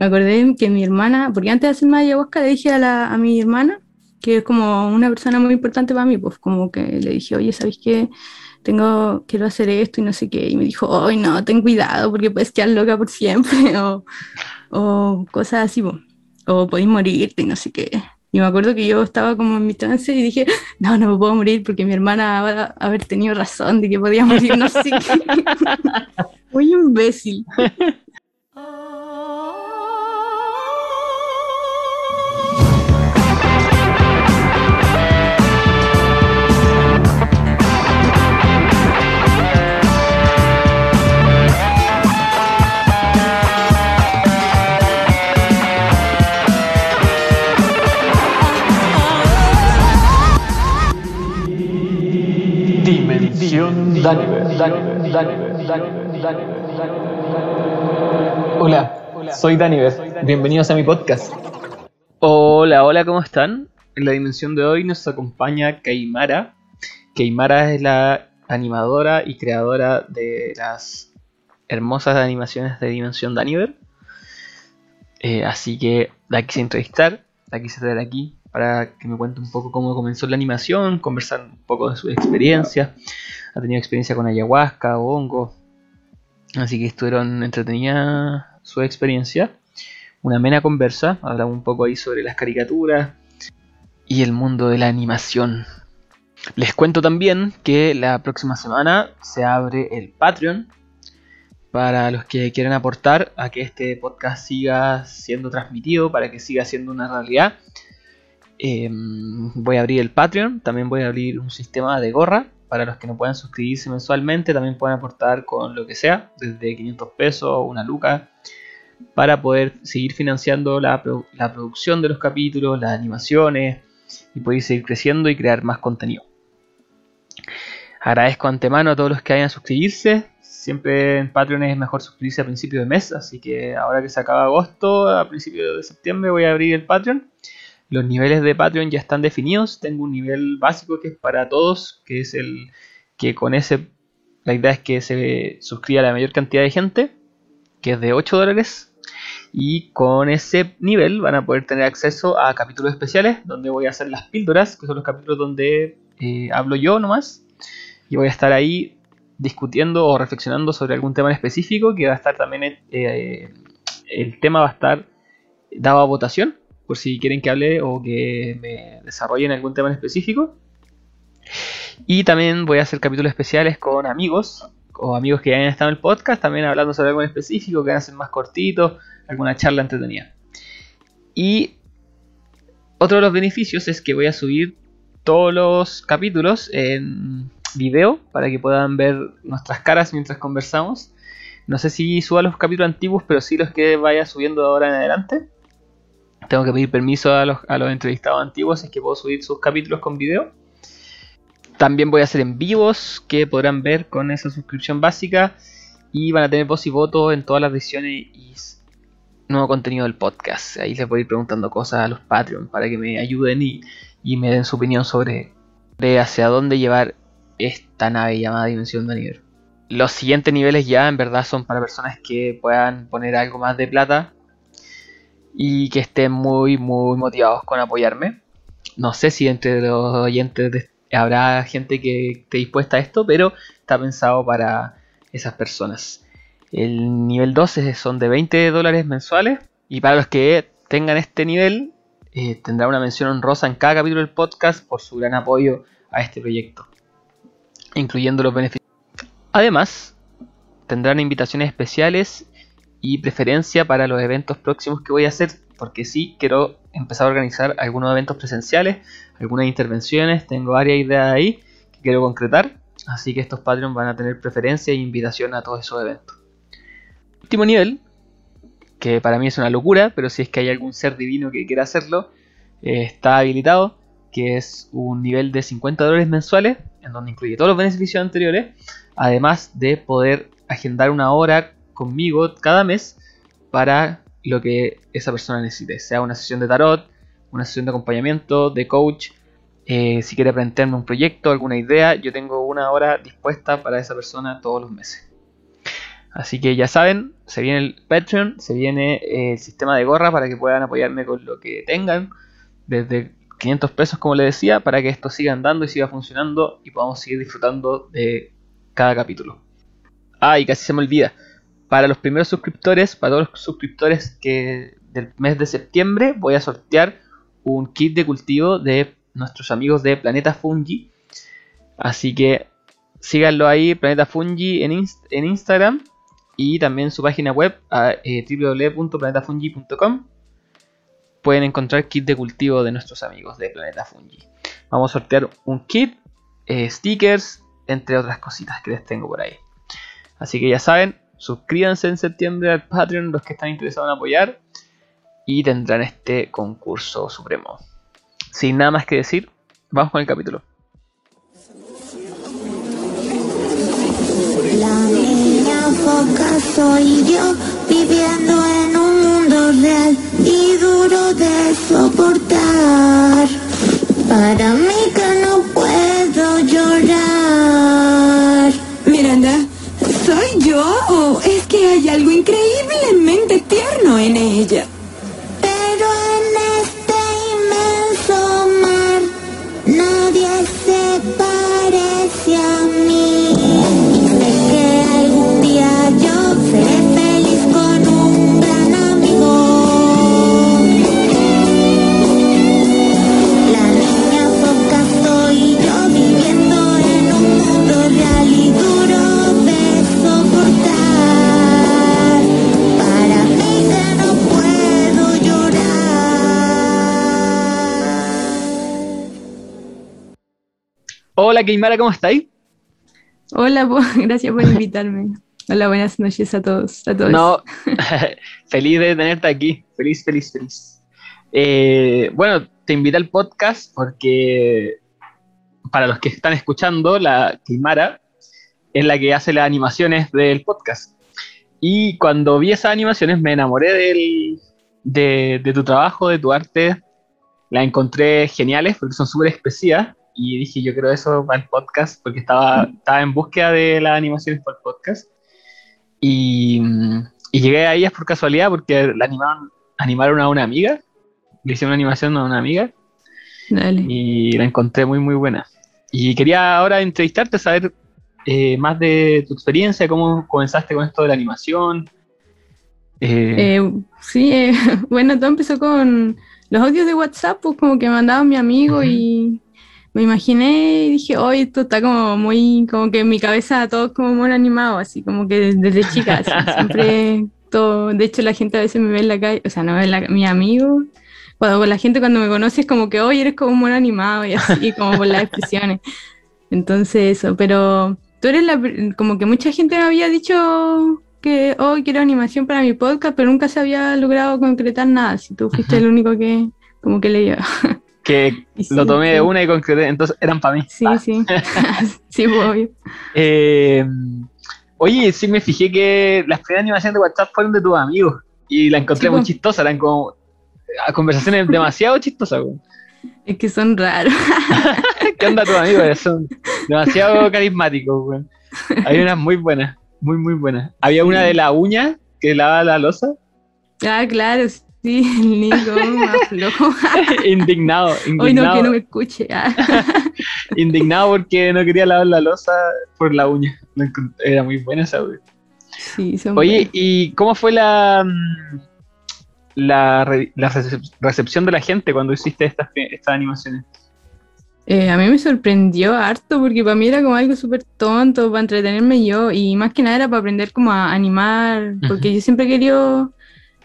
me acordé que mi hermana, porque antes de hacerme ayahuasca le dije a, la, a mi hermana, que es como una persona muy importante para mí, pues como que le dije, oye, ¿sabes qué? Tengo, quiero hacer esto y no sé qué. Y me dijo, ay, no, ten cuidado porque puedes quedar loca por siempre o, o cosas así, pues. o podéis morirte y no sé qué. Y me acuerdo que yo estaba como en mi trance y dije, no, no me puedo morir porque mi hermana va a haber tenido razón de que podía morir, no sé qué. Muy imbécil. Hola, soy Daniver. Bienvenidos a mi podcast. Hola, hola, ¿cómo están? En la dimensión de hoy nos acompaña Keimara. Keimara es la animadora y creadora de las hermosas animaciones de Dimensión Daniver. Eh, así que la quise entrevistar, la quise traer aquí para que me cuente un poco cómo comenzó la animación, conversar un poco de su experiencia. Ha tenido experiencia con ayahuasca o hongo. Así que estuvieron entretenida su experiencia. Una amena conversa. Hablamos un poco ahí sobre las caricaturas y el mundo de la animación. Les cuento también que la próxima semana se abre el Patreon para los que quieran aportar a que este podcast siga siendo transmitido, para que siga siendo una realidad. Em, voy a abrir el Patreon, también voy a abrir un sistema de gorra para los que no puedan suscribirse mensualmente, también pueden aportar con lo que sea, desde 500 pesos una luca, para poder seguir financiando la, producción de los capítulos, las animaciones y poder seguir creciendo y crear más contenido. Agradezco antemano a todos los que hayan suscribirse. Siempre en Patreon es mejor suscribirse a principio de mes, así que ahora que se acaba agosto, a principio de septiembre voy a abrir el Patreon. Los niveles de Patreon ya están definidos. Tengo un nivel básico que es para todos, que es el que con ese la idea es que se suscriba la mayor cantidad de gente, que es de 8 dólares. Y con ese nivel van a poder tener acceso a capítulos especiales, donde voy a hacer las píldoras, que son los capítulos donde eh, hablo yo nomás. Y voy a estar ahí discutiendo o reflexionando sobre algún tema en específico, que va a estar también, eh, el tema va a estar dado a votación por si quieren que hable o que me desarrollen algún tema en específico. Y también voy a hacer capítulos especiales con amigos o amigos que hayan estado en el podcast, también hablando sobre algo en específico, que van a ser más cortitos, alguna charla entretenida. Y otro de los beneficios es que voy a subir todos los capítulos en video para que puedan ver nuestras caras mientras conversamos. No sé si suba los capítulos antiguos, pero sí los que vaya subiendo ahora en adelante. Tengo que pedir permiso a los, entrevistados antiguos, es que puedo subir sus capítulos con video. También voy a hacer en vivos que podrán ver con esa suscripción básica. Y van a tener voz y voto en todas las ediciones y nuevo contenido del podcast. Ahí les voy a ir preguntando cosas a los Patreon para que me ayuden y, me den su opinión sobre, hacia dónde llevar esta nave llamada Dimensión de Nivel. Los siguientes niveles ya en verdad son para personas que puedan poner algo más de plata y que estén muy, muy motivados con apoyarme. No sé si entre los oyentes habrá gente que esté dispuesta a esto, pero está pensado para esas personas. El nivel 12 son de 20 dólares mensuales y para los que tengan este nivel eh, tendrá una mención honrosa en cada capítulo del podcast por su gran apoyo a este proyecto, incluyendo los beneficios. Además, tendrán invitaciones especiales y preferencia para los eventos próximos que voy a hacer, porque sí quiero empezar a organizar algunos eventos presenciales, algunas intervenciones, tengo varias ideas ahí que quiero concretar, así que estos Patreon van a tener preferencia e invitación a todos esos eventos. Último nivel, que para mí es una locura, pero si es que hay algún ser divino que quiera hacerlo, eh, está habilitado, que es un nivel de 50 dólares mensuales, en donde incluye todos los beneficios anteriores, además de poder agendar una hora conmigo cada mes para lo que esa persona necesite, sea una sesión de tarot, una sesión de acompañamiento, de coach, eh, si quiere plantearme un proyecto, alguna idea, yo tengo una hora dispuesta para esa persona todos los meses. Así que ya saben, se viene el Patreon, se viene eh, el sistema de gorra para que puedan apoyarme con lo que tengan, desde 500 pesos como les decía, para que esto siga andando y siga funcionando y podamos seguir disfrutando de cada capítulo. Ah, casi se me olvida, para los primeros suscriptores, para todos los suscriptores que del mes de septiembre, voy a sortear un kit de cultivo de nuestros amigos de Planeta Fungi. Así que síganlo ahí, Planeta Fungi en, Instagram y también su página web eh, www.planetafungi.com pueden encontrar kit de cultivo de nuestros amigos de Planeta Fungi. Vamos a sortear un kit, eh, stickers, entre otras cositas que les tengo por ahí. Así que ya saben, suscríbanse en septiembre al Patreon los que están interesados en apoyar y tendrán este concurso supremo. Sin nada más que decir, vamos con el capítulo. foca soy yo viviendo en un mundo real y duro de soportar. Para mí que no puedo llorar. ¿Soy yo o es que hay algo increíblemente tierno en ella? Hola Keimara, ¿cómo estáis? Hola, po, gracias por invitarme. Hola, buenas noches a todos. A todos. No, feliz de tenerte aquí. Feliz, feliz, feliz. Eh, bueno, te invité al podcast porque para los que están escuchando, la Kimara es la que hace las animaciones del podcast. Y cuando vi esas animaciones me enamoré del- de, de tu trabajo, de tu arte. Las encontré geniales porque son súper expresivas. Y dije, yo quiero eso para el podcast porque estaba, estaba en búsqueda de las animaciones para el podcast. Y, y llegué a ellas por casualidad porque la animaron, animaron a una amiga. Le hicieron una animación a una amiga Dale. y la encontré muy muy buena. Y quería ahora entrevistarte, saber eh, más de tu experiencia, cómo comenzaste con esto de la animación. Eh, Eh, sí, bueno, todo empezó con los audios de WhatsApp, pues como que me mandaba mi amigo y me imaginé y dije, oye, esto está como muy, como que en mi cabeza todo como muy animado, así como que desde chica, así, siempre todo, de hecho la gente a veces me ve en la calle, o sea, no ve la, mi amigo, cuando la gente cuando me conoce es como que, oye, eres como muy animado y así, como por las expresiones. Entonces eso, pero tú eres la, como que mucha gente me había dicho que hoy quiero animación para mi podcast, pero nunca se había logrado concretar nada. Si tú fuiste Ujú. el único que como que le dio. Que Y sí, lo tomé de sí. una y concreté, entonces eran para mí. Sí, Ah. sí. sí, pues, obvio. Eh, oye, sí me fijé que las primeras animaciones de WhatsApp fueron de tus amigos y la encontré Sí, muy po. chistosa, eran como a conversaciones demasiado chistosas. weón. Es que son raros. ¿Qué onda tus amigos? Son demasiado carismáticos, weón. Hay unas muy buenas, muy muy buenas. Había una de la uña que lava la losa, ah, claro, sí, el Nico, más flojo. indignado, Hoy no, indignado, que no me escuche. ah. indignado porque no quería lavar la losa por la uña. Era muy buena esa, weón. Sí, son Oye, buenos. ¿y cómo fue la, mm, la, la recep- recepción de la gente cuando hiciste estas, estas animaciones? Eh, a mí me sorprendió harto porque para mí era como algo súper tonto para entretenerme yo y más que nada era para aprender como a animar, porque yo siempre querido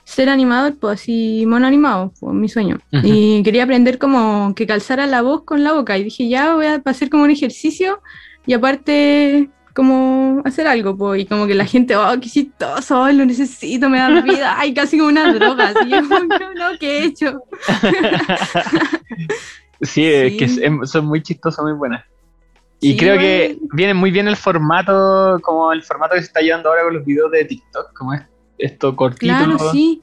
ser animador, pues así mono animado, pues mi sueño. Y quería aprender como que calzara la voz con la boca. Y dije ya voy a hacer como un ejercicio y aparte como hacer algo, pues, y como que la gente, oh, qué chistoso, lo necesito, me da vida, ay, casi como una droga, así, yo, no, no, ¿qué he hecho? sí, es que son muy chistosas, muy buenas. Y Sí, creo que viene muy bien el formato, como el formato que se está llevando ahora con los videos de TikTok, como es esto cortito. Claro, sí.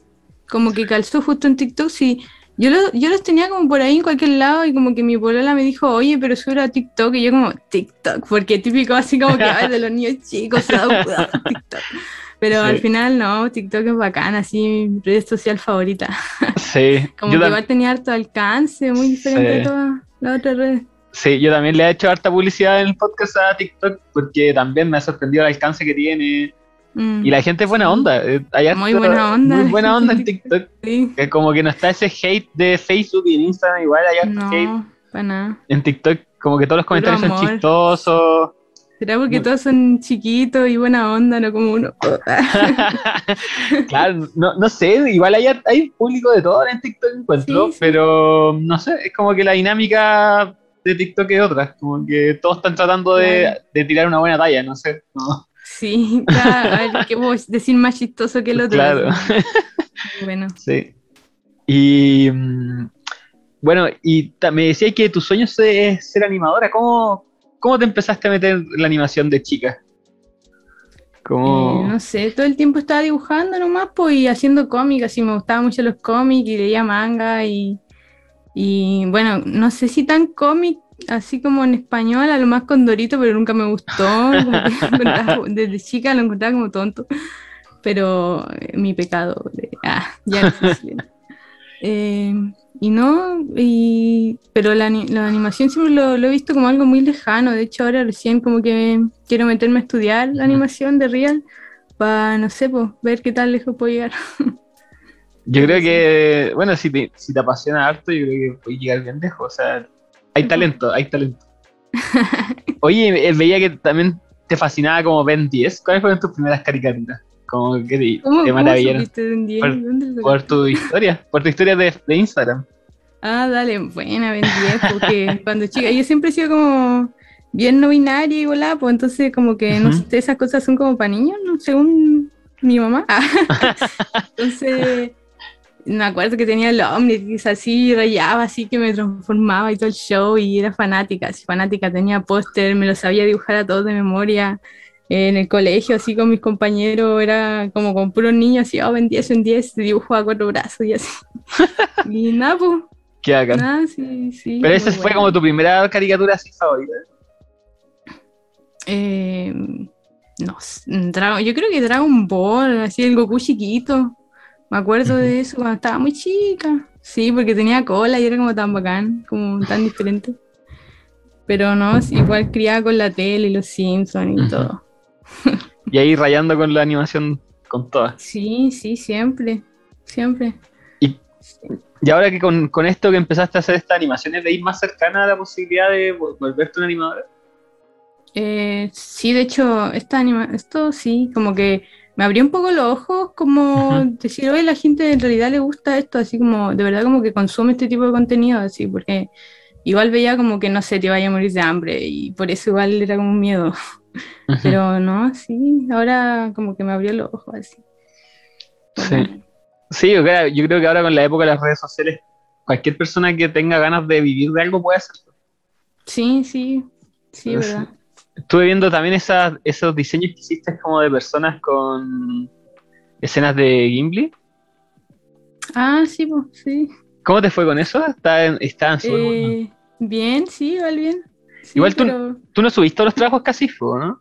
Como que calzó justo en TikTok, sí. Yo, lo- yo los tenía como por ahí en cualquier lado y como que mi polola me dijo, oye, pero sube a TikTok. Y yo como, TikTok, porque típico así como que ay, de los niños chicos, se da TikTok. Pero Sí. al final no, TikTok es bacana, así mi red social favorita. Sí, Como yo, que igual tenía harto alcance, muy diferente Sí. de todas las otras redes. sí, yo también le he hecho harta publicidad en el podcast a TikTok porque también me ha sorprendido el alcance que tiene. Mm, Y la gente es buena onda. eh, hay Muy buena onda Muy buena onda en TikTok. sí. Que como que no está ese hate de Facebook y en Instagram, igual hate. No, nada. En TikTok, como que todos los comentarios son chistosos. ¿Será porque No. todos son chiquitos y buena onda, no como uno? claro, no, no sé, igual hay, hay público de todo en TikTok encuentro, Sí, sí. pero no sé, es como que la dinámica de TikTok es otra, como que todos están tratando de, de tirar una buena talla, no sé. no. Sí, claro, a ver, ¿qué puedo decir más chistoso que el otro? Claro. Bueno, Sí. Y mm, bueno, y me decías que tu sueño es ser animadora. ¿Cómo, cómo te empezaste a meter en la animación de chica? ¿Cómo... eh, no sé, todo el tiempo estaba dibujando nomás, pues, y haciendo cómics, así me gustaban mucho los cómics y leía manga y, y bueno, no sé si tan cómic, así como en español, a lo más con Dorito, pero nunca me gustó, como que encontraba- desde chica lo encontraba como tonto, pero eh, mi pecado, de, ah, ya no Eh, y no, y, pero la, la animación siempre lo, lo he visto como algo muy lejano. De hecho, ahora recién como que quiero meterme a estudiar la animación de Real para, no sé, pues, ver qué tan lejos puedo llegar. Yo creo que, bueno, si te, si te apasiona harto, yo creo que puedes llegar bien lejos. O sea, hay talento, hay talento. Oye, eh, veía que también te fascinaba como Ben 10. ¿Cuáles fueron tus primeras caricaturas? Como que te, ¿Cómo, te maravillaron. un día? Por- tu historia, por tu historia de, de Instagram. Ah, dale, buena, Ben 10, porque cuando chica, yo siempre he sido como bien no binaria y volá, pues entonces como que, no sé, esas cosas son como para niños, ¿no? Según mi mamá. entonces, me acuerdo que tenía el Omnitrix así, rayaba así, que me transformaba y todo el show, y era fanática, así, fanática, tenía póster, me lo sabía dibujar a todos de memoria. En el colegio, así con mis compañeros, era como con puros niños, así, oh, en 10, en 10, dibujo a cuatro brazos y así. Y nada, pues, Qué bacán. Ah, sí, sí. Pero esa fue bueno. como tu primera caricatura así favorita. Eh, no, yo creo que Dragon Ball, así el Goku chiquito. Me acuerdo de eso cuando estaba muy chica. Sí, porque tenía cola y era como tan bacán, como tan diferente. Pero no, igual criada con la tele y los Simpsons y todo. Y ahí rayando con la animación con todas. Sí, sí, siempre. Siempre. Y ahora que con, con esto que empezaste a hacer estas animaciones, ¿de ir más cercana a la posibilidad de vol- volverte una animadora? Eh, sí, de hecho, esta anima esto sí, como que me abrió un poco los ojos, como decir, oye, la gente en realidad le gusta esto, así como, de verdad como que consume este tipo de contenido, así, porque igual veía como que, no sé, te vaya a morir de hambre, y por eso igual era como un miedo, pero no, sí, ahora como que me abrió los ojos, así. Sí. Sí, yo creo, yo creo que ahora con la época de las redes sociales, cualquier persona que tenga ganas de vivir de algo puede hacerlo. Sí, sí, sí, verdad. Estuve viendo también esas, esos diseños que hiciste como de personas con escenas de Gimli. Ah, sí, pues, sí. ¿Cómo te fue con eso? Súper buenos. Eh, bien, sí, igual bien. Sí, Igual tú- pero- Tú no subiste los trabajos casi, ¿no?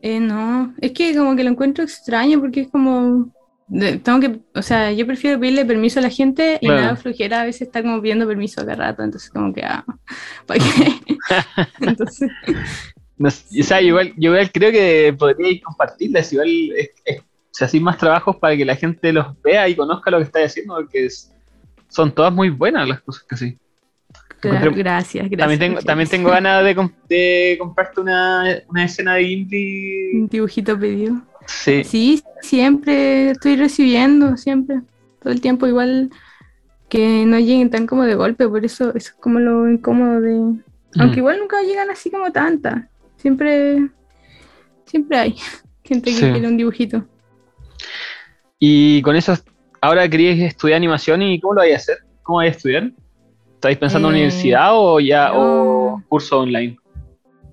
Eh, no, es que como que lo encuentro extraño porque es como, tengo que, o sea, yo prefiero pedirle permiso a la gente y Claro. me da flojera a veces estar como pidiendo permiso a cada rato, entonces como que, ah, ¿para qué? entonces, No o sea, igual, yo igual creo que podríais compartirlas, igual es, es- se hacen más trabajos para que la gente los vea y conozca lo que estáis haciendo, porque es- son todas muy buenas las cosas que sí. Encontré- gracias, gracias. También tengo, también tengo ganas de, comp- de comprarte una, una escena de Gimli. Un dibujito pedido. Sí, Sí, siempre estoy recibiendo, siempre, todo el tiempo igual que no lleguen tan como de golpe, por eso eso es como lo incómodo de... Aunque Mm. igual nunca llegan así como tantas, siempre, siempre hay gente que Sí. quiere un dibujito. Y con eso, ahora querías estudiar animación y ¿cómo lo vais a hacer? ¿Cómo vais a estudiar? ¿Estáis pensando en Eh, universidad o ya o curso online?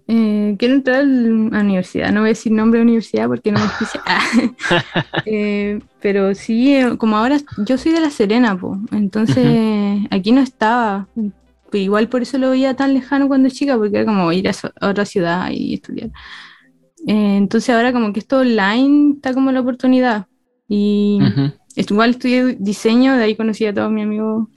Eh, quiero entrar a la universidad, no voy a decir nombre de universidad porque no me auspicia. Eh, pero sí, eh, como ahora yo soy de La Serena, po, entonces aquí no estaba. Igual por eso lo veía tan lejano cuando chica, porque era como ir a, so- a otra ciudad y estudiar. Eh, entonces ahora como que esto online está como la oportunidad. Y Ujú. est- igual estudié diseño, de ahí conocí a todos mis amigos.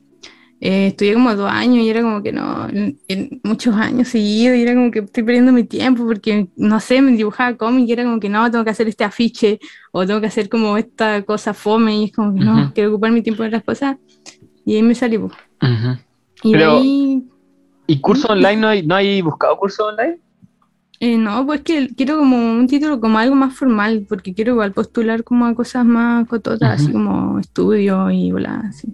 Eh, estudié como dos años y era como que no, en, en muchos años seguidos y era como que estoy perdiendo mi tiempo porque, no sé, me dibujaba cómic y era como que no, tengo que hacer este afiche o tengo que hacer como esta cosa fome y es como que no, Ujú. quiero ocupar mi tiempo en otras cosas. Y ahí me salí. po. Ujú. Y de Pero- ahí ¿Y curso online? ¿No hay, no hay buscado curso online? Eh, no, pues que quiero como un título como algo más formal, porque quiero igual postular como a cosas más cototas, así como estudio y bola, así.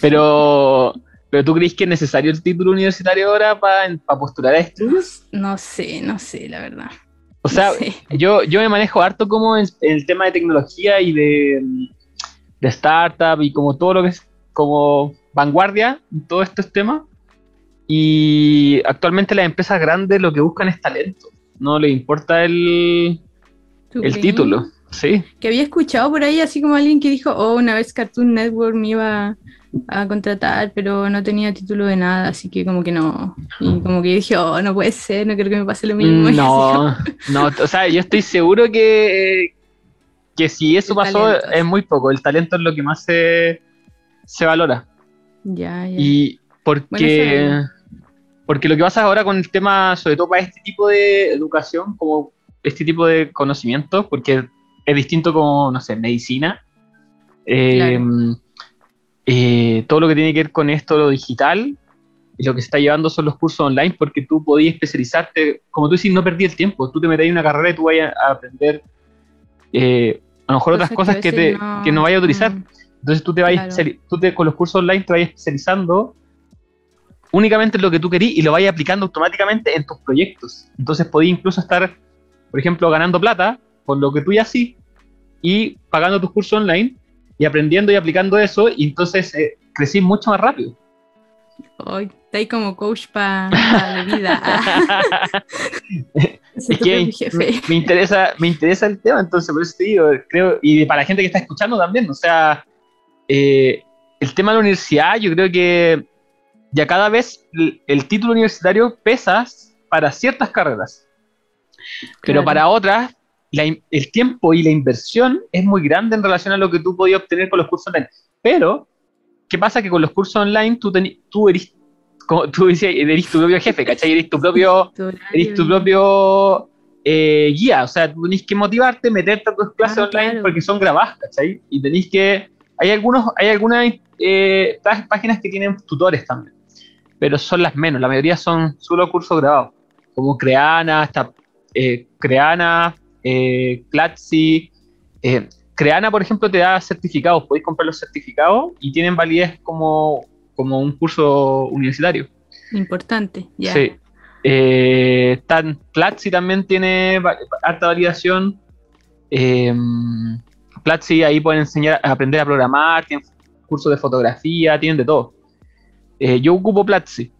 Pero, pero ¿tú crees que es necesario el título universitario ahora para postular a estudios? No sé, no sé, la verdad. O sea, No sé. yo, yo me manejo harto como en, en el tema de tecnología y de, de startup y como todo lo que es como vanguardia en todos estos temas. Y actualmente las empresas grandes lo que buscan es talento. No les importa el, ¿Tú el título. Sí. Que había escuchado por ahí así como alguien que dijo, oh, una vez Cartoon Network me iba a contratar, pero no tenía título de nada, así que como que no. Y como que dije, oh, no puede ser, no creo que me pase lo mismo. No, no, o sea, yo estoy seguro que, que si eso El pasó talento, es muy poco. El talento es lo que más se, se valora. Ya, ya. Y porque, Bueno, porque lo que pasa ahora con el tema, sobre todo para este tipo de educación, como este tipo de conocimientos, porque es distinto como, no sé, medicina, eh, eh, todo lo que tiene que ver con esto, lo digital, y lo que se está llevando son los cursos online, porque tú podías especializarte, como tú dices, no perdí el tiempo, tú te metes en una carrera y tú vayas a aprender eh, a lo mejor otras cosas que, te, que no vayas a utilizar. mm, Entonces tú te vas Claro. tú te, con los cursos online te vas especializando únicamente en lo que tú querís y lo vas aplicando automáticamente en tus proyectos. Entonces podías incluso estar, por ejemplo, ganando plata por lo que tú ya hacís y pagando tus cursos online y aprendiendo y aplicando eso y entonces eh, crecís mucho más rápido. Hoy está ahí como coach para la vida. Es que me, me interesa, me interesa el tema, entonces por eso te digo, creo, y para la gente que está escuchando también, o sea, eh, el tema de la universidad, yo creo que ya cada vez el, el título universitario pesa para ciertas carreras, pero Claro. para otras, la el tiempo y la inversión es muy grande en relación a lo que tú podías obtener con los cursos online. Pero, ¿qué pasa? Que con los cursos online tú, teni- tú eres, como tú decías, eres tu propio jefe, ¿cachai? Eres tu propio eres tu propio eh, guía, o sea, tú tenés que motivarte, meterte a tus clases Ah, online claro. porque son grabadas, ¿cachai? Y tenéis que, hay algunos, hay algunas eh, pá- páginas que tienen tutores también, pero son las menos, la mayoría son solo cursos grabados, como Creana, hasta eh, Creana, eh, Platzi, eh, Creana, por ejemplo, te da certificados, podéis comprar los certificados y tienen validez como, como un curso universitario. Importante, ya. Sí. Eh, tan, Platzi también tiene harta validación. Eh, Platzi ahí pueden enseñar a aprender a programar, tienen cursos de fotografía, tienen de todo. Eh, yo ocupo Platzi.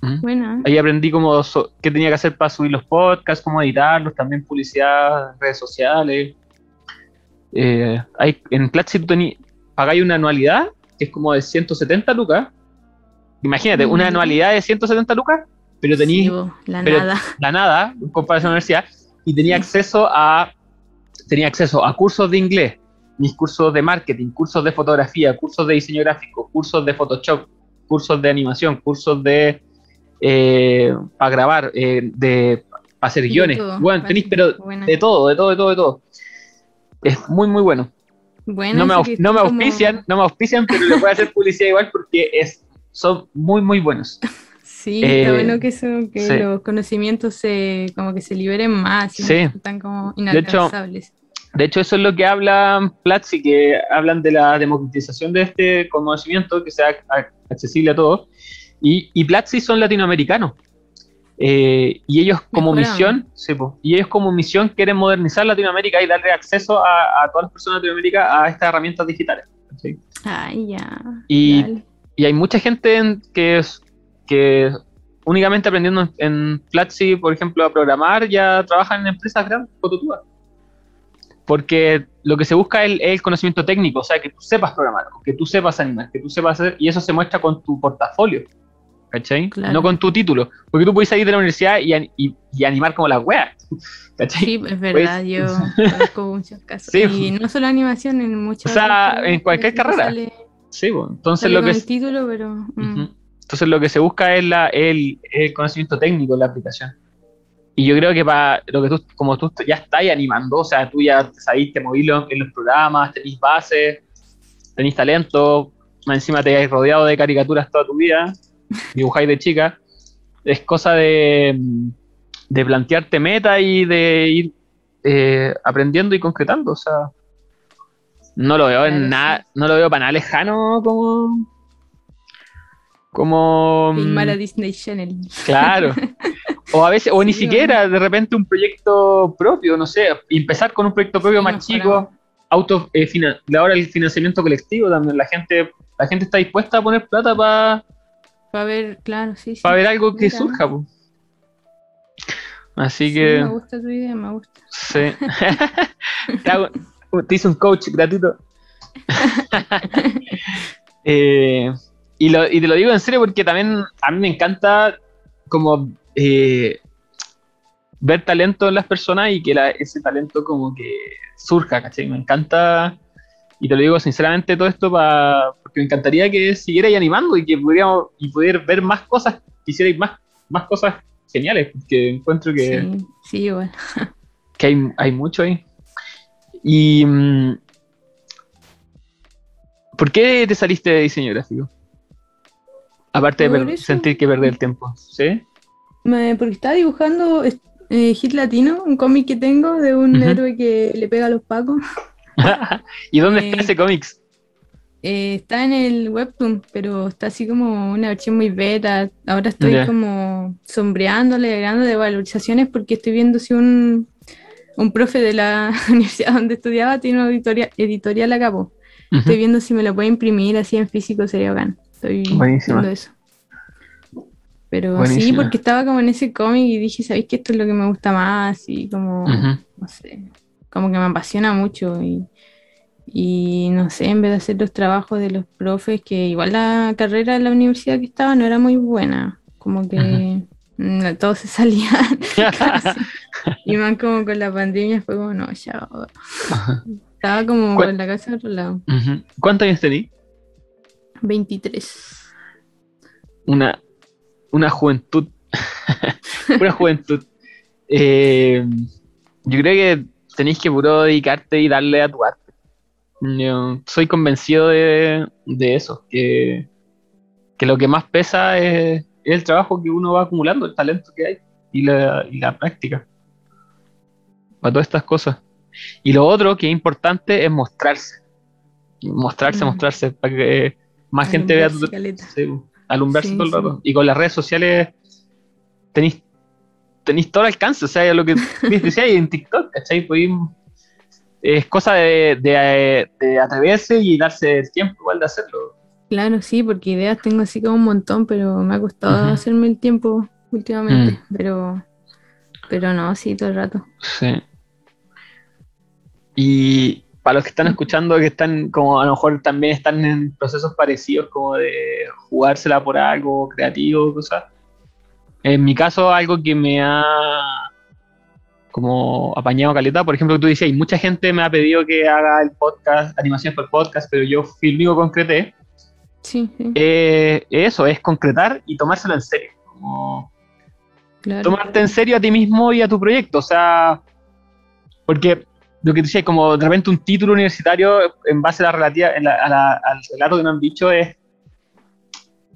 ¿Mm? Buena. Ahí aprendí cómo so- qué tenía que hacer para subir los podcasts, cómo editarlos, también publicidad, redes sociales. Eh, hay, en Platzi tú pagáis una anualidad que es como de 170 lucas. Imagínate, una anualidad de 170 lucas, pero tenéis Sí, la la nada en comparación a la universidad y tenía Sí. acceso a tenía acceso a cursos de inglés, mis cursos de marketing, cursos de fotografía, cursos de diseño gráfico, cursos de Photoshop, cursos de animación, cursos de para grabar, eh, de para hacer guiones. todo, Bueno, tenéis pero buena. de todo, de todo, de todo, de todo. Es muy muy bueno. Bueno, No me, no está como- auspician, no me auspician, pero le voy a hacer publicidad igual porque es son muy muy buenos. Sí, está Eh, bueno que, eso, que sí. los conocimientos se, como que se liberen más y Sí. no están como inalcanzables. De hecho, eso es lo que hablan Platzi, que hablan de la democratización de este conocimiento, que sea accesible a todos. Y, y Platzi son latinoamericanos. Eh, y ellos como misión, sí, po, y ellos como misión quieren modernizar Latinoamérica y darle acceso a, a todas las personas de Latinoamérica a estas herramientas digitales. ¿sí? Ay, ya. Y-. Y hay mucha gente en- que, es- que únicamente aprendiendo en, en Platzi, por ejemplo, a programar, ya trabajan en empresas grandes, como. Porque lo que se busca es el, es el conocimiento técnico, o sea, que tú sepas programar, que tú sepas animar, que tú sepas hacer, y eso se muestra con tu portafolio. ¿cachai? Claro. No con tu título. Porque tú puedes salir de la universidad y, an- y- y animar como las weas. ¿cachai? Sí, es verdad, yo conozco muchos casos. Sí, y no solo animación, en muchas O sea, en cualquier la carrera. Sale, Sí, pues, entonces lo que es- título, pero. mm. Entonces lo que se busca es la, el, el conocimiento técnico de la aplicación. Y yo creo que para lo que tú, como tú ya estás animando, o sea, tú ya sabís, te movís lo- en los programas, tenés bases, tenés talento, más encima te has rodeado de caricaturas toda tu vida, dibujáis de chica, es cosa de, de plantearte metas y de ir eh, aprendiendo y concretando, o sea, no lo veo en nada, no lo veo para nada lejano como como Filmar a mm, Disney Channel. claro o a veces o ni Sí, siquiera de repente un proyecto propio no sé empezar con un proyecto propio Sí, más mejoramos. chico auto eh, fina- ahora el financiamiento colectivo también la gente la gente está dispuesta a poner plata para Para ver, claro, sí, sí. ver algo que Mira. surja po. así Sí, que me gusta tu idea, me gusta. sí te, hago- te hice un coach gratuito Eh, y, lo, y te lo digo en serio porque también a mí me encanta como eh, ver talento en las personas y que la- ese talento como que surja, ¿cachai? Me encanta, y te lo digo sinceramente todo esto pa- porque me encantaría que siguierais animando y que pudiéramos y poder ver más cosas, que hicierais más, más cosas geniales, porque encuentro que Sí, sí, que hay, hay mucho ahí. Y. mm, ¿Por qué te saliste de diseño gráfico? Aparte de sentir que perder el tiempo, ¿sí? Me- porque estaba dibujando eh, Hit Latino, un cómic que tengo de un héroe que le pega a los pacos. ¿Y dónde está Eh, ese cómics? Eh, está en el webtoon, pero está así como una versión muy beta. Ahora estoy como sombreándole, agregando de valorizaciones porque estoy viendo si un, un profe de la universidad donde estudiaba tiene una editorial, editorial acá. po. Estoy viendo si me lo puede imprimir así en físico, sería bacán. Estoy Buenísima. viendo eso. Pero sí, porque estaba como en ese cómic y dije, ¿sabéis que esto es lo que me gusta más? Y como, no sé, como que me apasiona mucho y, y no sé, en vez de hacer los trabajos de los profes, que igual la carrera de la universidad que estaba no era muy buena, como que mm, todos se salían casi. y más como con la pandemia fue como, no, ya, estaba como ¿Cuál- con la casa de otro lado. ¿Cuántos años tenías? 23. Una, una juventud. una juventud. Eh, yo creo que tenéis que puro dedicarte y darle a tu arte. Yo soy convencido de, de eso, que, que lo que más pesa es, es el trabajo que uno va acumulando, el talento que hay y la, y la práctica. Para todas estas cosas. Y lo otro que es importante es mostrarse. Mostrarse, Mm. mostrarse, para que más gente vea tu. Sí, alumbrarse Sí, todo el rato. Y con las redes sociales tenéis, tenéis todo el alcance, o sea, lo que decía en TikTok, ¿cachai? Podéis- es cosa de, de, de atreverse y darse el tiempo igual de hacerlo. Claro, sí, porque ideas tengo así como un montón, pero me ha costado hacerme el tiempo últimamente. Mm. Pero, pero no, sí, todo el rato. Sí. Y para los que están escuchando, que están como a lo mejor también están en procesos parecidos, como de jugársela por algo creativo, cosas. En mi caso, algo que me ha como apañado caleta, por ejemplo, tú decías, mucha gente me ha pedido que haga el podcast, animación por podcast, pero yo que concreté. Sí, sí, Eh, eso, es concretar y tomárselo en serio. Como claro. tomarte en serio a ti mismo y a tu proyecto. O sea, porque lo que tú dices, como de repente un título universitario en base a la relativa, en la- a la- al relato que nos han dicho es,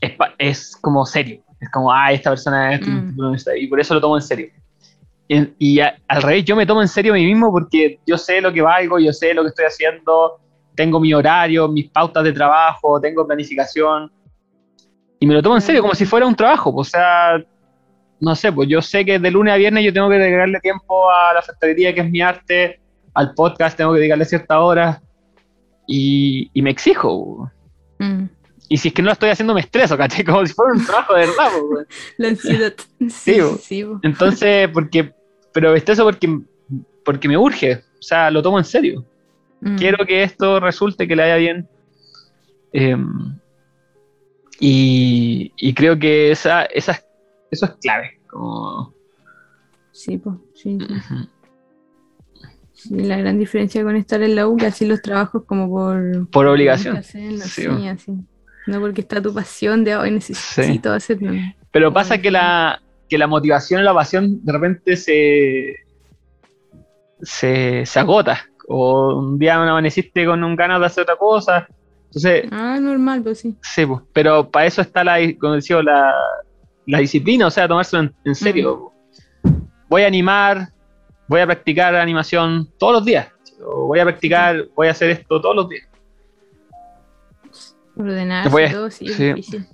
es, es como serio. Es como, ah, esta persona es un Mm. título universitario. Y por eso lo tomo en serio. Y, y a- al revés, yo me tomo en serio a mí mismo porque yo sé lo que valgo, yo sé lo que estoy haciendo, tengo mi horario, mis pautas de trabajo, tengo planificación. Y me lo tomo en serio como si fuera un trabajo. O sea, no sé, pues yo sé que de lunes a viernes yo tengo que dedicarle tiempo a la factoría, que es mi arte, al podcast, tengo que dedicarle ciertas horas y, y me exijo. Mm. Y si es que no lo estoy haciendo, me estreso, ¿cachai? Como si fuera un trabajo de verdad. La ansiedad. Sí, Sí. Entonces, porque, pero estreso porque, porque me urge, o sea, lo tomo en serio. Mm. Quiero que esto resulte, que le haya bien. Eh, Y, y creo que esa, esa, eso es clave. Como, Sí, pues, sí, sí. ujú. Sí, la gran diferencia con estar en la U, que así los trabajos como por... Por obligación. Sí, sí, así. No porque está tu pasión de hoy necesito hacerlo. Pero pasa que la, que la motivación y la pasión de repente se, se, se agota. O un día amaneciste con un ganas de hacer otra cosa. Entonces, Ah, normal, pues sí. sí, pues, pero para eso está la, como decía, la, la disciplina, o sea, tomárselo en, en serio. Voy a animar, voy a practicar animación todos los días. Voy a practicar, voy a hacer esto todos los días. A- todo, sí, es sí. difícil.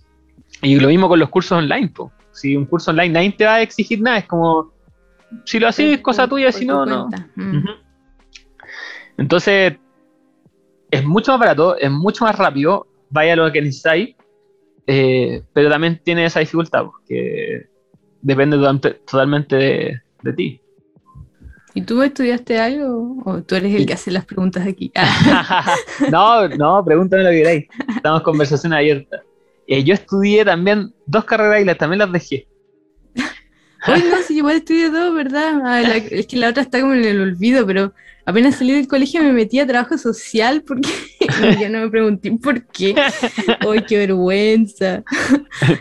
Y lo mismo con los cursos online, po. Si un curso online nadie te va a exigir nada, es como, si lo haces, es cosa Por- tuya, por si no, no. Mm. Entonces, es mucho más barato, es mucho más rápido, vaya lo que necesitáis, eh, pero también tiene esa dificultad, porque depende totalmente, totalmente de, de ti. ¿Y tú estudiaste algo o tú eres el que hace las preguntas aquí? Ah, no, no, pregúntame lo que queráis. Estamos en conversación abierta. Eh, yo estudié también dos carreras y las, también las dejé. Hoy no, sí, igual estudié dos, ¿verdad? Ah, la- es que la otra está como en el olvido, pero apenas salí del colegio me metí a trabajo social porque ya no me pregunté por qué. ¡Ay, qué vergüenza!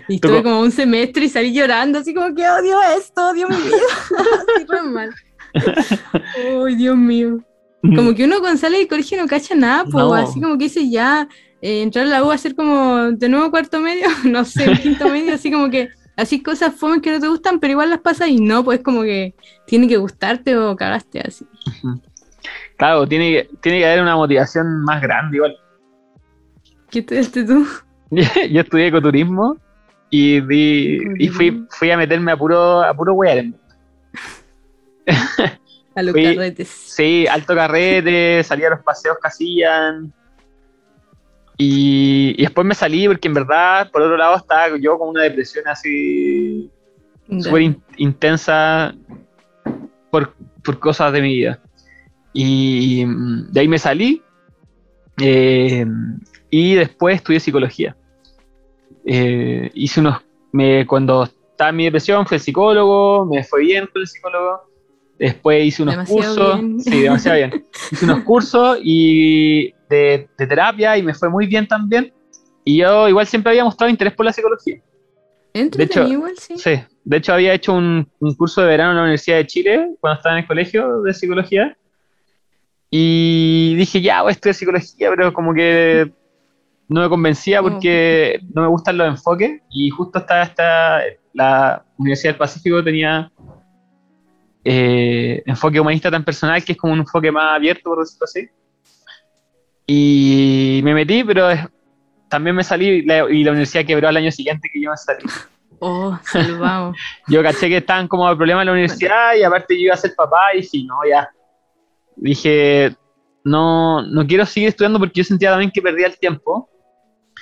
Y estuve como un semestre y salí llorando, así como que odio esto, odio mi vida. Así re mal. ¡Ay, Dios mío! Como que uno cuando sale del colegio no cacha nada, pues No. así como que dice ya, eh, entrar a la U a hacer como de nuevo cuarto medio, no sé, quinto medio, así como que así cosas fomes que no te gustan, pero igual las pasas y no, pues como que tiene que gustarte o cagaste así. Claro, tiene que, tiene que haber una motivación más grande igual. ¿Qué estudiaste tú? Yo estudié ecoturismo y, di- y fui, fui a meterme a puro, a puro wear. A los Fui- carretes. Sí, alto carrete, salí a los paseos que hacían. Y, y después me salí porque en verdad, por otro lado, estaba yo con una depresión así súper in- intensa por, por cosas de mi vida. Y mm, de ahí me salí eh, y después estudié psicología. Eh, hice unos, me, cuando estaba en mi depresión fui al psicólogo, me fue bien con el psicólogo. Después hice unos Demasiado cursos, bien. sí, demasiado bien. Hice unos cursos y de, de terapia y me fue muy bien también. Y yo igual siempre había mostrado interés por la psicología. Entretenido hecho, igual, sí. Sí, de hecho había hecho un, un curso de verano en la Universidad de Chile cuando estaba en el colegio de psicología. Y dije, ya, voy a estudiar psicología, pero como que no me convencía porque no me gustan los enfoques. Y justo estaba esta, la Universidad del Pacífico tenía eh, enfoque humanista tan personal que es como un enfoque más abierto, por decirlo así. Y me metí, pero es- también me salí y la, y la universidad quebró al año siguiente que yo me salí. Oh, salvamos. Yo caché que estaban como problemas en la universidad y aparte yo iba a ser papá y dije, no, ya. Dije, no, no quiero seguir estudiando porque yo sentía también que perdía el tiempo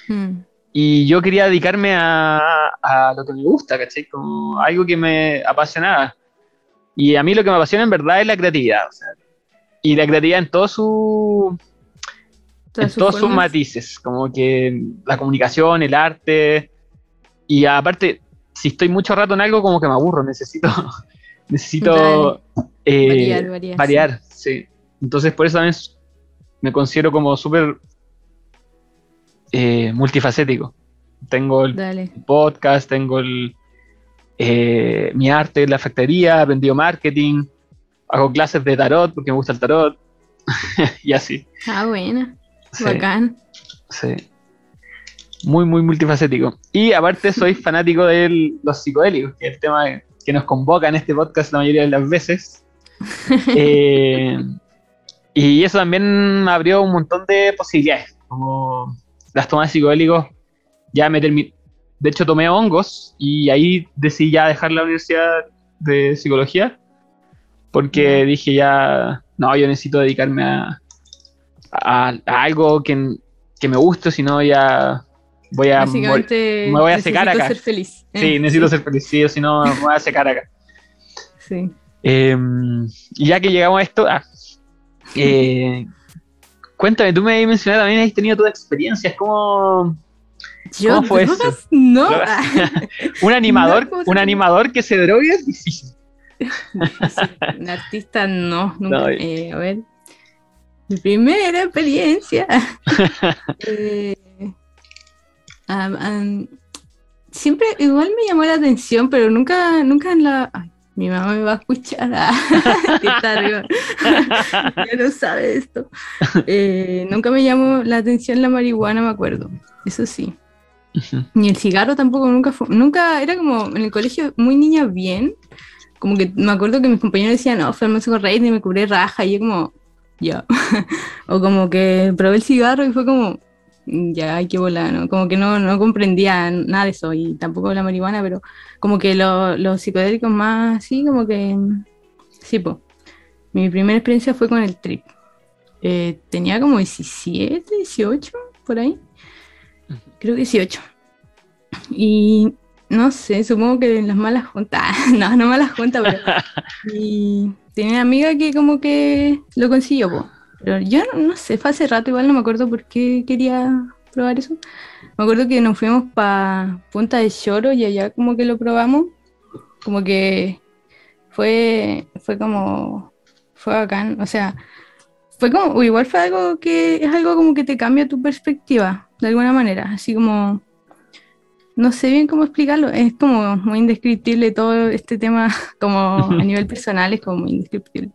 Mm. y yo quería dedicarme a, a lo que me gusta, ¿cachai? Como algo que me apasionaba. Y a mí lo que me apasiona en verdad es la creatividad. o sea, y la creatividad en todo su, en sus todos sus matices, como que la comunicación, el arte, y aparte, si estoy mucho rato en algo, como que me aburro, necesito, necesito eh, Variar, variar, variar, sí. Entonces por eso también me considero como súper eh, multifacético. Tengo el Dale. podcast, tengo el, eh, mi arte, la factoría, aprendido marketing, hago clases de tarot porque me gusta el tarot, y así. Ah, buena. Sí. Bacán. Sí. Muy, muy multifacético. Y aparte soy fanático de los psicodélicos, que es el tema que nos convoca en este podcast la mayoría de las veces. Eh, y eso también abrió un montón de posibilidades, como las tomas de psicodélicos, ya me. De hecho, tomé hongos y ahí decidí ya dejar la universidad de psicología, porque dije ya, no, yo necesito dedicarme a, a, a algo que, que me guste, si no ya voy a... me voy a secar necesito acá. ser feliz. Sí, Eh, necesito ser feliz, sí, si no me voy a secar acá. Sí. Eh, y ya que llegamos a esto, ah, eh, cuéntame, tú me mencionado también, has tenido todas experiencias, ¿cómo, Yo, ¿Cómo fue eso? drogas, No. Un animador, ¿cómo se un animador que se drogue es difícil. Un artista no, nunca. No, Eh, a ver. Mi primera experiencia. Eh, siempre igual me llamó la atención, pero nunca, nunca en la. ay, mi mamá me va a escuchar. ah, ya no sabe esto. Eh, nunca me llamó la atención la marihuana, me acuerdo. Eso sí. Ni el cigarro tampoco, nunca fue, nunca era como en el colegio muy niña bien, como que me acuerdo que mis compañeros decían, no, fue hermoso rey y me curé raja, y yo como, ya, o como que probé el cigarro y fue como, ya, hay que volar, ¿no? Como que no, no comprendía nada de eso, y tampoco la marihuana, pero como que lo- los psicodélicos más así, como que, sí, pues, mi primera experiencia fue con el trip. Eh, tenía como 17, 18, por ahí creo que 18. Y no sé, supongo que en las malas juntas, no, no malas juntas, pero y tenía una amiga que como que lo consiguió, po. pero yo no, no sé, fue hace rato, igual no me acuerdo por qué quería probar eso. Me acuerdo que nos fuimos para Punta de Choro y allá como que lo probamos, como que fue, fue como, fue bacán, o sea, fue como, igual fue algo que es algo como que te cambia tu perspectiva, de alguna manera, así como, no sé bien cómo explicarlo, es como muy indescriptible todo este tema, como a nivel personal es como muy indescriptible.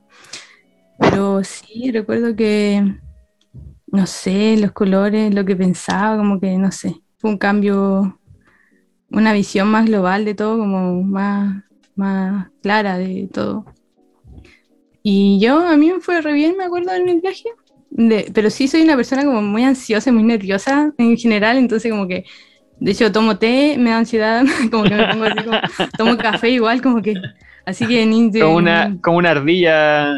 Pero sí, recuerdo que, no sé, los colores, lo que pensaba, como que, no sé, fue un cambio, una visión más global de todo, como más, más clara de todo. Y yo, a mí me fue re bien, me acuerdo, en el viaje. De- pero sí soy una persona como muy ansiosa y muy nerviosa en general, entonces como que, de hecho, tomo té, me da ansiedad, como que me pongo así como, tomo café igual, como que, así que ni Como una, como una ardilla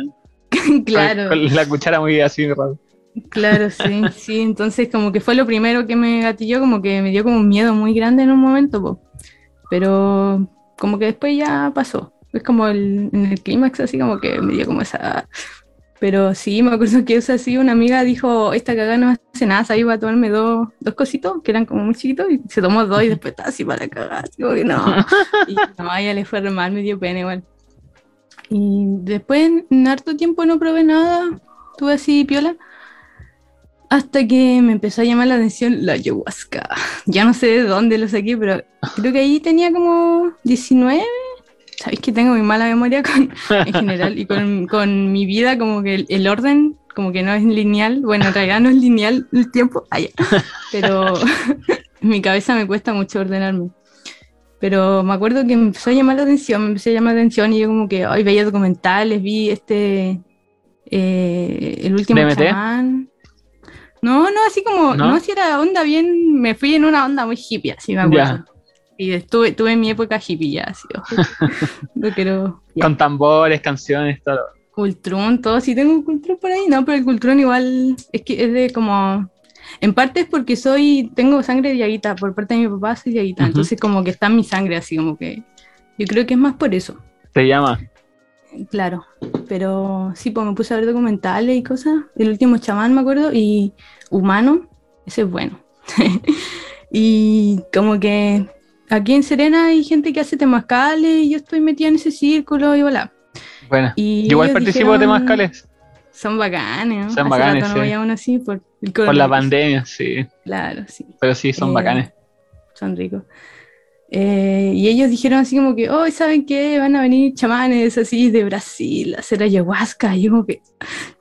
con- claro, con, la cuchara muy así raro. claro, sí, sí, entonces como que fue lo primero que me gatilló, como que me dio como un miedo muy grande en un momento, po. pero como que después ya pasó, es como el, en el clímax así como que me dio como esa... Pero sí, me acuerdo que eso así, una amiga dijo, esta cagada no hace nada, ahí iba a tomarme dos, dos cositos, que eran como muy chiquitos, y se tomó dos y después estaba así para cagar, así como que no. Y no, ella le fue re mal, me dio pena igual. Y después, en harto tiempo no probé nada, estuve así piola, hasta que me empezó a llamar la atención la ayahuasca. Ya no sé de dónde lo saqué, pero creo que ahí tenía como 19. Sabéis que tengo muy mala memoria con, en general y con, con mi vida, como que el, el orden, como que no es lineal. Bueno, en realidad no es lineal el tiempo, ah, pero en mi cabeza me cuesta mucho ordenarme. Pero me acuerdo que me empezó a llamar la atención, me empezó a llamar la atención y yo como que hoy veía documentales, vi este, eh, el último chamán. No, no, así como, ¿No? no, si era onda bien, me fui en una onda muy hippie, así me acuerdo. Y estuve, tuve mi época hippie ya, así. no quiero. ya. Con tambores, canciones, todo. Cultrón, todo, sí tengo un Cultrón por ahí, no, pero el Cultrón igual es que es de como, en parte es porque soy, tengo sangre diaguita, por parte de mi papá soy diaguita, Ujú. entonces como que está en mi sangre, así como que, yo creo que es más por eso, Te llama. claro, pero sí, pues me puse a ver documentales y cosas, el último chamán me acuerdo, y humano, ese es bueno, y como que aquí en Serena hay gente que hace temazcales y yo estoy metida en ese círculo y voilà. Bueno, Y igual participo de temazcales Son bacanes, ¿no? Son Hace bacanes, no sí. uno así por el por la pandemia, sí. Claro, sí, Pero sí, son Eh, bacanes. son ricos. Eh, y ellos dijeron así como que, oh, ¿saben qué? Van a venir chamanes así de Brasil a hacer ayahuasca. Y yo como que,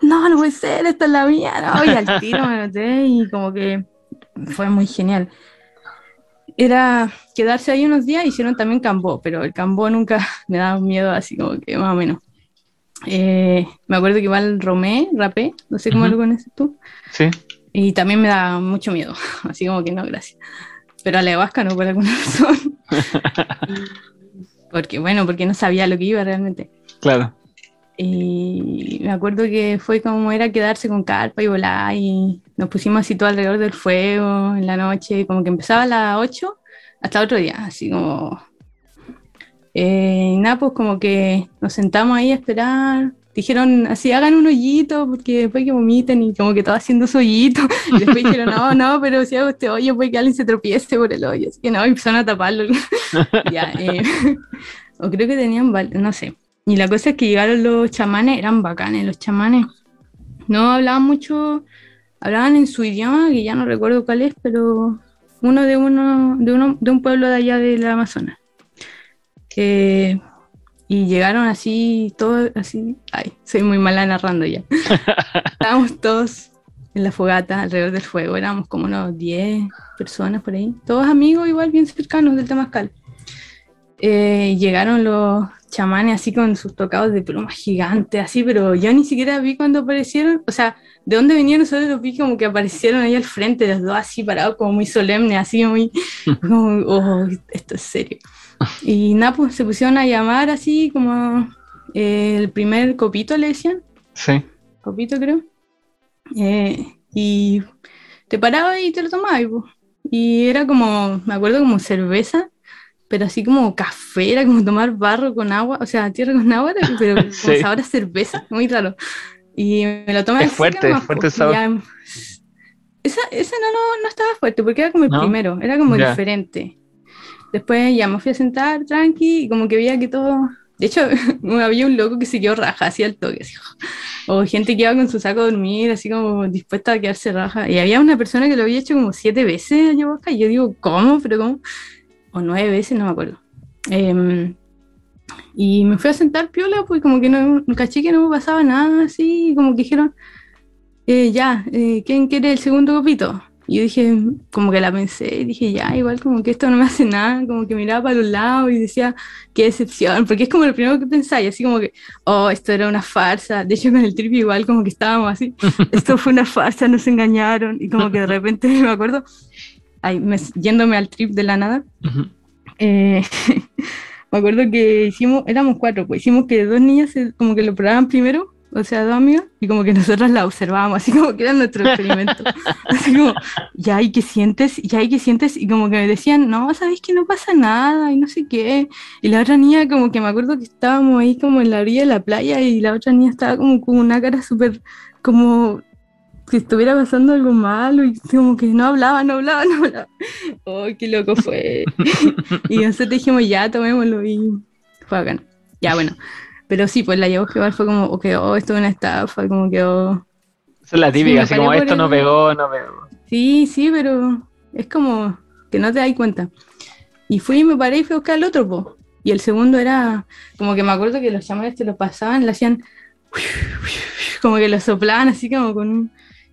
no, no puede ser, esta es la mía, no. Y al tiro me noté y como que fue muy genial. Era quedarse ahí unos días, hicieron también cambó, pero el cambó nunca me daba miedo, así como que más o menos. Eh, me acuerdo que igual romé, rapé, no sé cómo Ujú. lo conoces tú. Sí. Y también me da mucho miedo, así como que no, gracias. Pero a la ayahuasca no, por alguna razón. porque, bueno, porque no sabía lo que iba realmente. Claro. Y me acuerdo que fue como era quedarse con carpa y volar y nos pusimos así todo alrededor del fuego en la noche, como que empezaba a las 8 hasta otro día, así como... Eh, nada, pues como que nos sentamos ahí a esperar dijeron así, hagan un hoyito porque después que vomiten y como que todo haciendo su hoyito. Y después dijeron, no, no, pero si hago este hoyo puede que alguien se tropiece por el hoyo. Así que no, y empezaron a taparlo. ya, eh, o creo que tenían, no sé. Y la cosa es que llegaron los chamanes, eran bacanes los chamanes. No hablaban mucho, hablaban en su idioma, que ya no recuerdo cuál es, pero uno de uno, de uno, de un pueblo de allá del Amazonas. Que y llegaron así, todos así. Ay, soy muy mala narrando ya. Estábamos todos en la fogata alrededor del fuego. Éramos como unos 10 personas por ahí. Todos amigos, igual bien cercanos del Temascal. Eh, llegaron los chamanes así con sus tocados de plumas gigantes, así, pero yo ni siquiera vi cuando aparecieron. O sea, de dónde venían nosotros los vi como que aparecieron ahí al frente, los dos así parados, como muy solemnes, así muy. Como, oh, esto es serio. Y nada, pues se pusieron a llamar así como eh, el primer copito, le decían, Sí. copito creo. Eh, y te parabas y te lo tomabas. Y era como, me acuerdo como cerveza, pero así como café, era como tomar barro con agua, o sea, tierra con agua, pero como Sí. sabor a cerveza, muy raro. Y me lo tomé Es fuerte, es fuerte el sabor. ya- esa, esa no, no, no estaba fuerte, porque era como el ¿No? primero, era como Ya. diferente. Después ya me fui a sentar tranqui y como que veía que todo... De hecho, había un loco que se quedó raja así al toque. Así, o gente que iba con su saco a dormir, así como dispuesta a quedarse raja. Y había una persona que lo había hecho como siete veces ayahuasca. Y yo digo, ¿cómo? ¿Pero cómo? O nueve veces, no me acuerdo. Em, y me fui a sentar piola, pues como que no, caché que no pasaba nada así. como que dijeron, eh, ya, eh, ¿quién quiere el segundo copito? Y yo dije, como que la pensé, dije, ya, igual como que esto no me hace nada, como que miraba para los lados y decía, qué decepción, porque es como lo primero que pensáis, así como que, oh, esto era una farsa. De hecho, con el trip igual como que estábamos así, esto fue una farsa, nos engañaron, y como que de repente me acuerdo, ay, me- yéndome al trip de la nada, Ujú. eh, me acuerdo que hicimos, éramos cuatro, pues hicimos que dos niñas se- como que lo probaban primero, o sea, dos amigas, y como que nosotras la observábamos, así como que era nuestro experimento. así como, ya, ¿y qué sientes? Ya, ¿y qué sientes? Y como que me decían, no, sabes que no pasa nada, y no sé qué. Y la otra niña, como que me acuerdo que estábamos ahí como en la orilla de la playa, y la otra niña estaba como con una cara súper, como si estuviera pasando algo malo, y como que no hablaba, no hablaba, no hablaba. Oh, qué loco fue. y nosotros dijimos, ya, tomémoslo, y fue bacán. Ya, bueno. Pero sí, pues la ayahuasca igual fue como, ok, oh, esto es una estafa, como que, oh. Esa es la Sí, típica, me así como esto no pegó, no pegó. Sí, sí, pero es como que no te das cuenta. Y fui y me paré y fui a buscar el otro, po. Y el segundo era, como que me acuerdo que los chamanes te lo pasaban, le hacían, como que lo soplaban así como con un,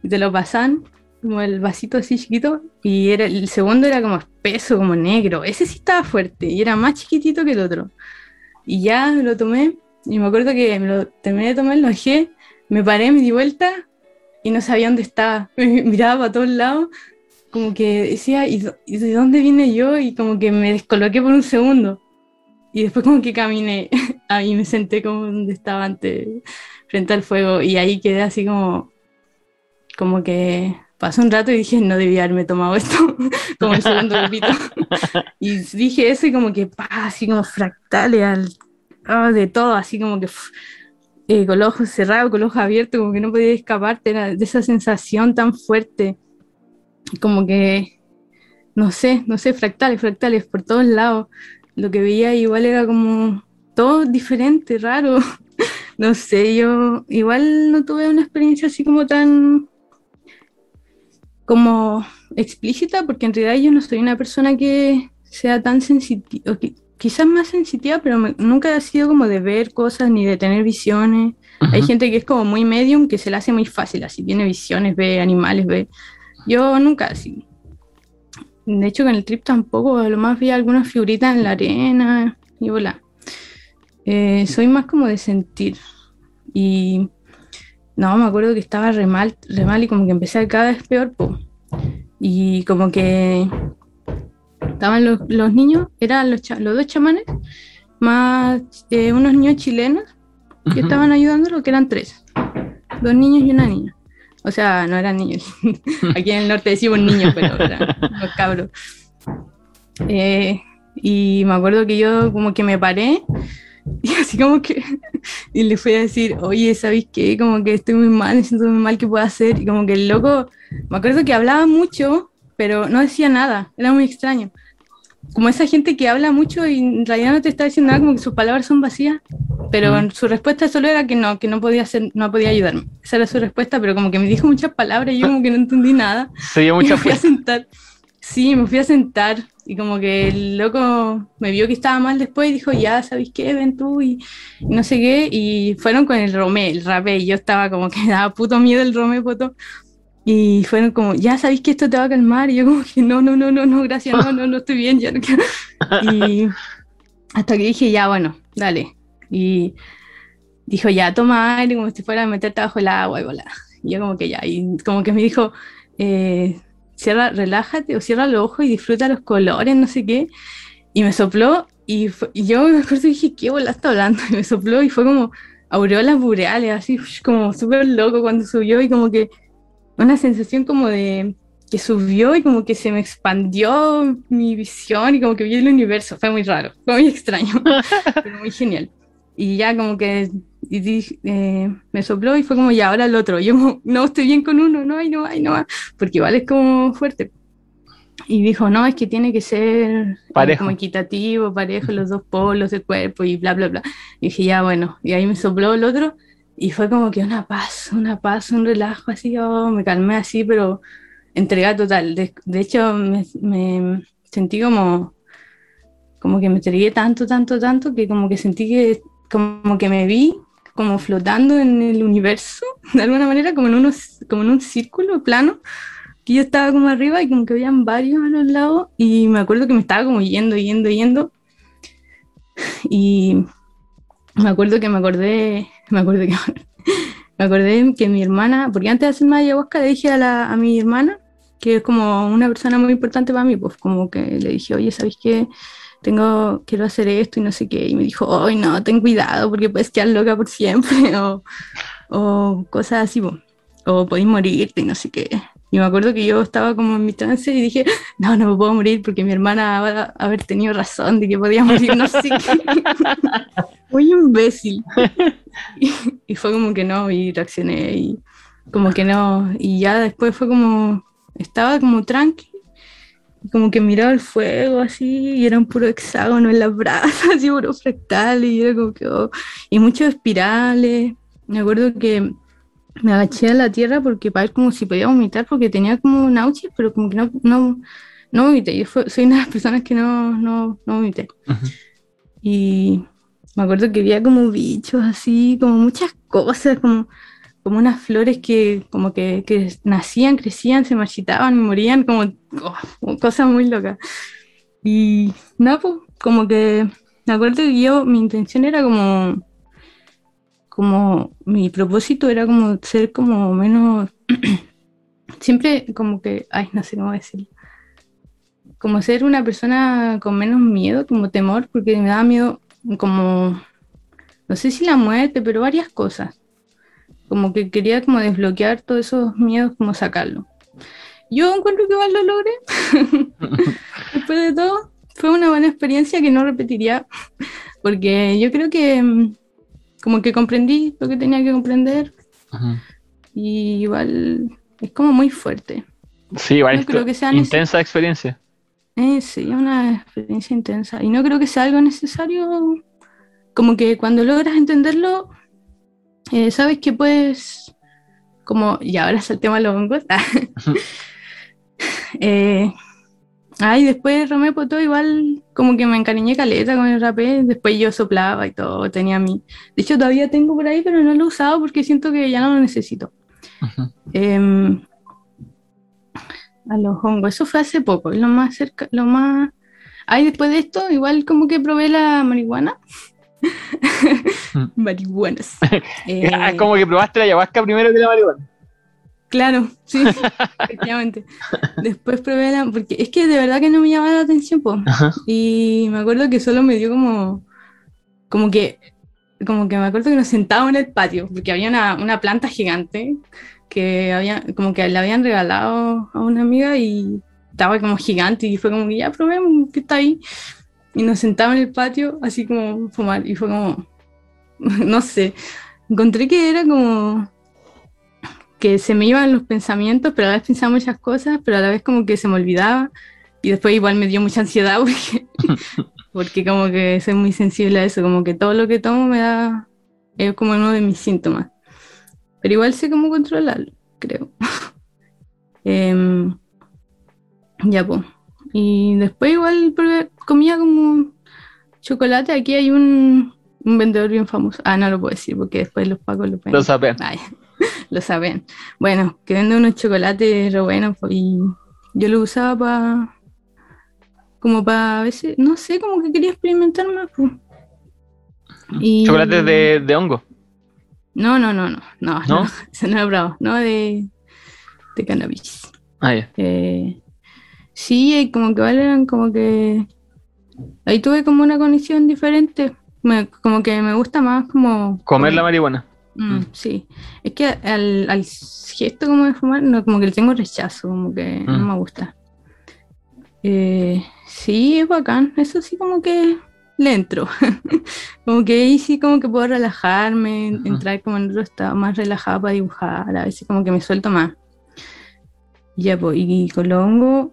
te lo pasaban, como el vasito así chiquito. Y era, el segundo era como espeso, como negro. Ese sí estaba fuerte y era más chiquitito que el otro. Y ya me lo tomé y me acuerdo que me lo terminé de tomar, lo dejé, me paré, me di vuelta y no sabía dónde estaba. Miraba para todos lados, como que decía, ¿y, do- y de dónde vine yo? Y como que me descoloqué por un segundo. Y después como que caminé, ahí me senté como donde estaba antes, frente al fuego, y ahí quedé así como, como que pasó un rato y dije, no debía haberme tomado esto, como el segundo grupito. y dije eso y como que, pa, así como fractales al, ah, de todo, así como que eh, con los ojos cerrados, con los ojos abiertos, como que no podía escaparte, era de esa sensación tan fuerte, como que, no sé, no sé, fractales, fractales por todos lados. Lo que veía igual era como todo diferente, raro. No sé, yo igual no tuve una experiencia así como tan como explícita, porque en realidad yo no soy una persona que sea tan sensitiva, quizás más sensitiva, pero me- nunca he sido como de ver cosas ni de tener visiones. Hay Ujú. gente que es como muy medium, que se le hace muy fácil, así tiene visiones, ve animales, ve. Yo nunca así. De hecho, con el trip tampoco, lo más vi algunas figuritas en la arena y volá. Eh, soy más como de sentir. Y no, me acuerdo que estaba re mal, re mal y como que empecé a cada vez peor, po. Y como que estaban los, los niños, eran los, los dos chamanes, más eh, unos niños chilenos que Ujú. estaban ayudándolo, que eran tres. Dos niños y una niña. O sea, no eran niños. Aquí en el norte decimos niños, pero eran cabros. Eh, y me acuerdo que yo como que me paré Y así como que, y le fui a decir, oye, ¿sabéis qué? Como que estoy muy mal, me siento muy mal, ¿qué puedo hacer? Y como que el loco, me acuerdo que hablaba mucho, pero no decía nada, era muy extraño. Como esa gente que habla mucho y en realidad no te está diciendo nada, como que sus palabras son vacías, pero su respuesta solo era que no, que no podía hacer, no podía ayudarme. Esa era su respuesta, pero como que me dijo muchas palabras y yo como que no entendí nada. Se dio Y mucha me fui a sentar. Sí, me fui a sentar y como que el loco me vio que estaba mal después y dijo, ya, ¿sabéis qué? Ven tú y, y no sé qué. Y fueron con el Romé, el rapé, y yo estaba como que daba puto miedo el Romé, poto. Y fueron como, ya sabéis que esto te va a calmar. Y yo como que no, no, no, no, no, gracias, no, no, no estoy bien, ya no quiero. Y hasta que dije, ya, bueno, dale. Y dijo, ya, toma aire como si fuera a meterte bajo el agua y bola. Y yo como que ya, y como que me dijo, eh, cierra, relájate o cierra los ojos y disfruta los colores, no sé qué. Y me sopló y, fue- y yo me acuerdo y dije, ¿qué bola está hablando? Y me sopló y fue como aureolas boreales, así como súper loco cuando subió y como que una sensación como de que subió y como que se me expandió mi visión y como que vi el universo. Fue muy raro, fue muy extraño, pero muy genial. Y ya como que y di- eh, me sopló y fue como ya, ahora el otro. Yo como, no, estoy bien con uno, no, ay, no, ay, no, porque igual es como fuerte. Y dijo, no, es que tiene que ser eh, Parejo. como equitativo, parejo, los dos polos del cuerpo y bla, bla, bla. Y dije, ya, bueno, y ahí me sopló el otro y fue como que una paz, una paz, un relajo así, oh, me calmé así, pero entrega total. De, de hecho, me, me sentí como, como que me entregué tanto, tanto, tanto, que como que sentí que, como que me vi como flotando en el universo, de alguna manera, como en, unos, como en un círculo plano, que yo estaba como arriba y como que habían varios a los lados, y me acuerdo que me estaba como yendo, yendo, yendo, y me acuerdo que me acordé, me acuerdo que me acordé que mi hermana, porque antes de hacerme ayahuasca le dije a, la, a mi hermana, que es como una persona muy importante para mí, pues como que le dije, oye, ¿sabéis qué? Tengo, quiero hacer esto y no sé qué, y me dijo, ay, no, ten cuidado porque puedes quedar loca por siempre, o, o cosas así, pues, o podéis morirte y no sé qué. Y me acuerdo que yo estaba como en mi trance y dije, no, no me puedo morir porque mi hermana va a haber tenido razón de que podía morir, no sé qué. Muy imbécil. Y, y fue como que no, y reaccioné y como que no. Y ya después fue como, estaba como tranqui, como que miraba el fuego así, y era un puro hexágono en las brazos, así puro fractal, y era como que, oh, y muchos espirales. Me acuerdo que me agaché a la tierra porque para ver como si podía vomitar, porque tenía como náuseas, pero como que no, no, no vomité. Yo fue- soy una de las personas que no, no, no vomité. Y me acuerdo que había como bichos así, como muchas cosas, como, como unas flores que como que, que nacían, crecían, se marchitaban morían, como oh, cosas muy locas. Y nada, pues, como que me acuerdo que yo, mi intención era como, como, mi propósito era como ser como menos, siempre como que, ay, no sé cómo decirlo como ser una persona con menos miedo, como temor, porque me daba miedo como, no sé si la muerte, pero varias cosas. Como que quería como desbloquear todos esos miedos, como sacarlo. Yo encuentro que igual lo logré. Después de todo, fue una buena experiencia que no repetiría, porque yo creo que mm, como que comprendí lo que tenía que comprender y igual es como muy fuerte. Sí, igual No creo que sea intensa experiencia. Eh, sí, una experiencia intensa. Y no creo que sea algo necesario. Como que cuando logras entenderlo, eh, sabes que puedes. Como, y ahora saltemos a los hongos. eh, ay, después Romeo Potó, igual como que me encariñé caleta con el rapé. Después yo soplaba y todo, tenía mi. De hecho, todavía tengo por ahí, pero no lo he usado porque siento que ya no lo necesito. Em, a los hongos, eso fue hace poco, lo más cerca, lo más... Ay, después de esto, igual como que probé la marihuana. Marihuanas. Eh, Ah, como que probaste la ayahuasca primero que la marihuana. Claro, sí, efectivamente. Después probé la... Porque es que de verdad que no me llamaba la atención, po. Ajá. Y me acuerdo que solo me dio como... Como que... Como que me acuerdo que nos sentábamos en el patio, porque había una, una planta gigante que había, como que le habían regalado a una amiga y estaba como gigante y fue como que ya probemos que está ahí. y nos sentamos en el patio, así como fumar, y fue como, no sé, encontré que era como que se me iban los pensamientos, pero a la vez pensaba muchas cosas, pero a la vez como que se me olvidaba, y después igual me dio mucha ansiedad porque, porque como que soy muy sensible a eso, como que todo lo que tomo me da, es como uno de mis síntomas. Pero igual sé cómo controlarlo, creo. Em, ya, pues. Y después igual comía como chocolate. Aquí hay un, un vendedor bien famoso. Ah, no lo puedo decir porque después los pagos lo pueden. Lo saben. Ay, lo saben. Bueno, que vende unos chocolates re buenos y yo lo usaba para. Como para a veces, no sé, como que quería experimentar más. po. Y- Chocolates de, de hongo. No, no, no, no, no, ¿No? no, eso no es bravo, no de, de cannabis. Ah, ya. Eh, sí, como que eran como que. Ahí tuve como una conexión diferente. Me- como que me gusta más como. Comer la marihuana. Mm, Mm. Sí. Es que al, al gesto como de fumar, no, como que le tengo rechazo, como que no Mm. me gusta. Eh, sí, es bacán. Eso sí, como que le entro. como que ahí sí, como que puedo relajarme, entrar como en otro estado más relajado para dibujar. A veces, como que me suelto más. Ya, pues, y hongos,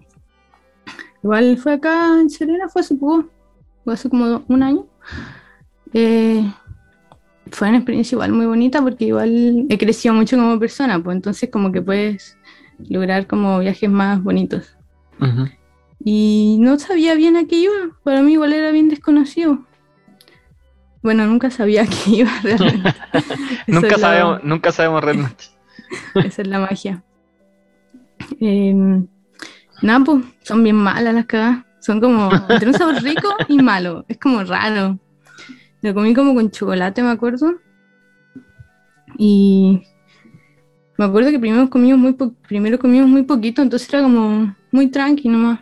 igual fue acá en Serena, fue hace poco, fue hace como un año. Eh, fue una experiencia igual muy bonita porque igual he crecido mucho como persona, pues entonces como que puedes lograr como viajes más bonitos. Y no sabía bien a qué iba, para mí igual era bien desconocido. Bueno, nunca sabía a qué iba realmente. Nunca sabemos, nunca sabemos realmente. esa es la magia. Eh, nada, pues, son bien malas las cagadas. Son como entre un sabor rico y malo. Es como raro. Lo comí como con chocolate, me acuerdo. Y me acuerdo que primero comimos muy, po- primero comimos muy poquito, entonces era como muy tranqui nomás.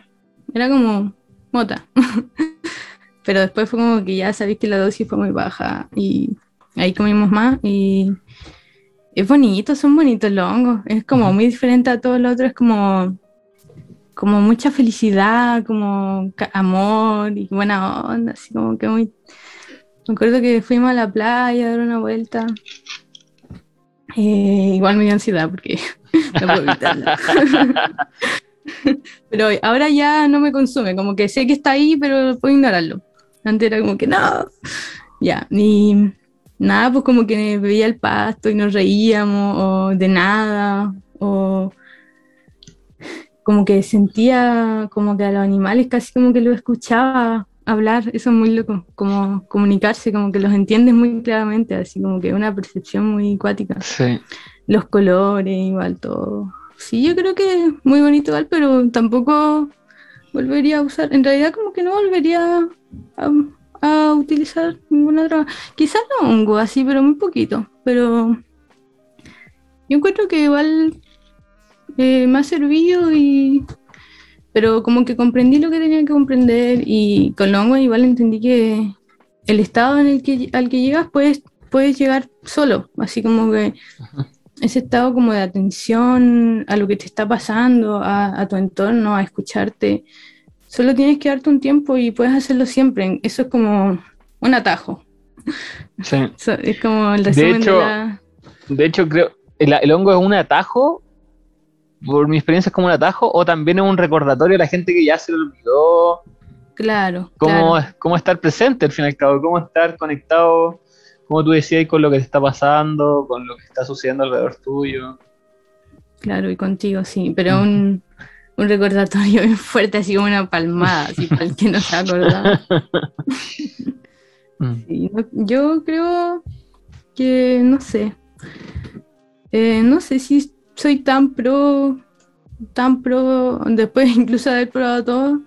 Era como mota. Pero después fue como que ya sabéis que la dosis fue muy baja y ahí comimos más y es bonito, son bonitos los hongos. Es como muy diferente a todo lo otro, es como, como mucha felicidad, como amor y buena onda, así como que muy... Me acuerdo que fuimos a la playa a dar una vuelta. Eh, igual me dio ansiedad porque no puedo evitarlo. pero ahora ya no me consume, como que sé que está ahí, pero puedo ignorarlo. Antes era como que no. Ya, y nada, pues como que veía el pasto y nos reíamos, o de nada, o como que sentía como que a los animales casi como que los escuchaba hablar, eso es muy loco, como comunicarse, como que los entiendes muy claramente, así como que una percepción muy acuática. Sí. Los colores, igual todo. Sí, yo creo que es muy bonito igual, pero tampoco volvería a usar, en realidad como que no volvería a, a utilizar ninguna droga. Quizás no hongo así, pero muy poquito. Pero yo encuentro que igual eh, me ha servido y... Pero como que comprendí lo que tenía que comprender y con hongos igual entendí que el estado en el que, al que llegas puedes, puedes llegar solo, así como que ese estado como de atención a lo que te está pasando, a, a tu entorno, a escucharte. Solo tienes que darte un tiempo y puedes hacerlo siempre. Eso es como un atajo. Sí. Es como el resumen de, hecho, la... De hecho, creo el, el hongo es un atajo. Por mi experiencia es como un atajo, o también es un recordatorio a la gente que ya se lo olvidó. Claro, Cómo, claro. cómo estar presente al fin y al cabo, cómo estar conectado, como tú decías, con lo que te está pasando, con lo que está sucediendo alrededor tuyo. Claro, y contigo, sí, pero un, un recordatorio bien fuerte, así como una palmada, así para el que no se acordaba. Mm. Sí, no- yo creo que, no sé, Eh, no sé si soy tan pro, tan pro, después incluso de haber probado todo,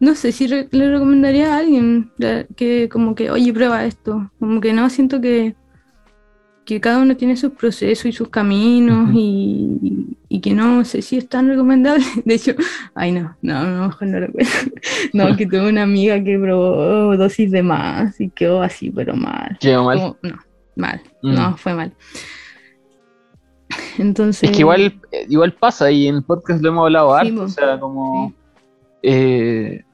no sé si re- le recomendaría a alguien que como que, oye, prueba esto, como que no, siento que, que cada uno tiene sus procesos y sus caminos y, y que no sé si es tan recomendable. De hecho, ay no, no, no, mejor no recuerdo. No, que tuve una amiga que probó dosis de más y quedó así, pero mal. Quedó mal. Como- no, mal, Mm. no, fue mal. Entonces. Es que igual, igual pasa, y en el podcast lo hemos hablado harto, o sea, como Sí. eh,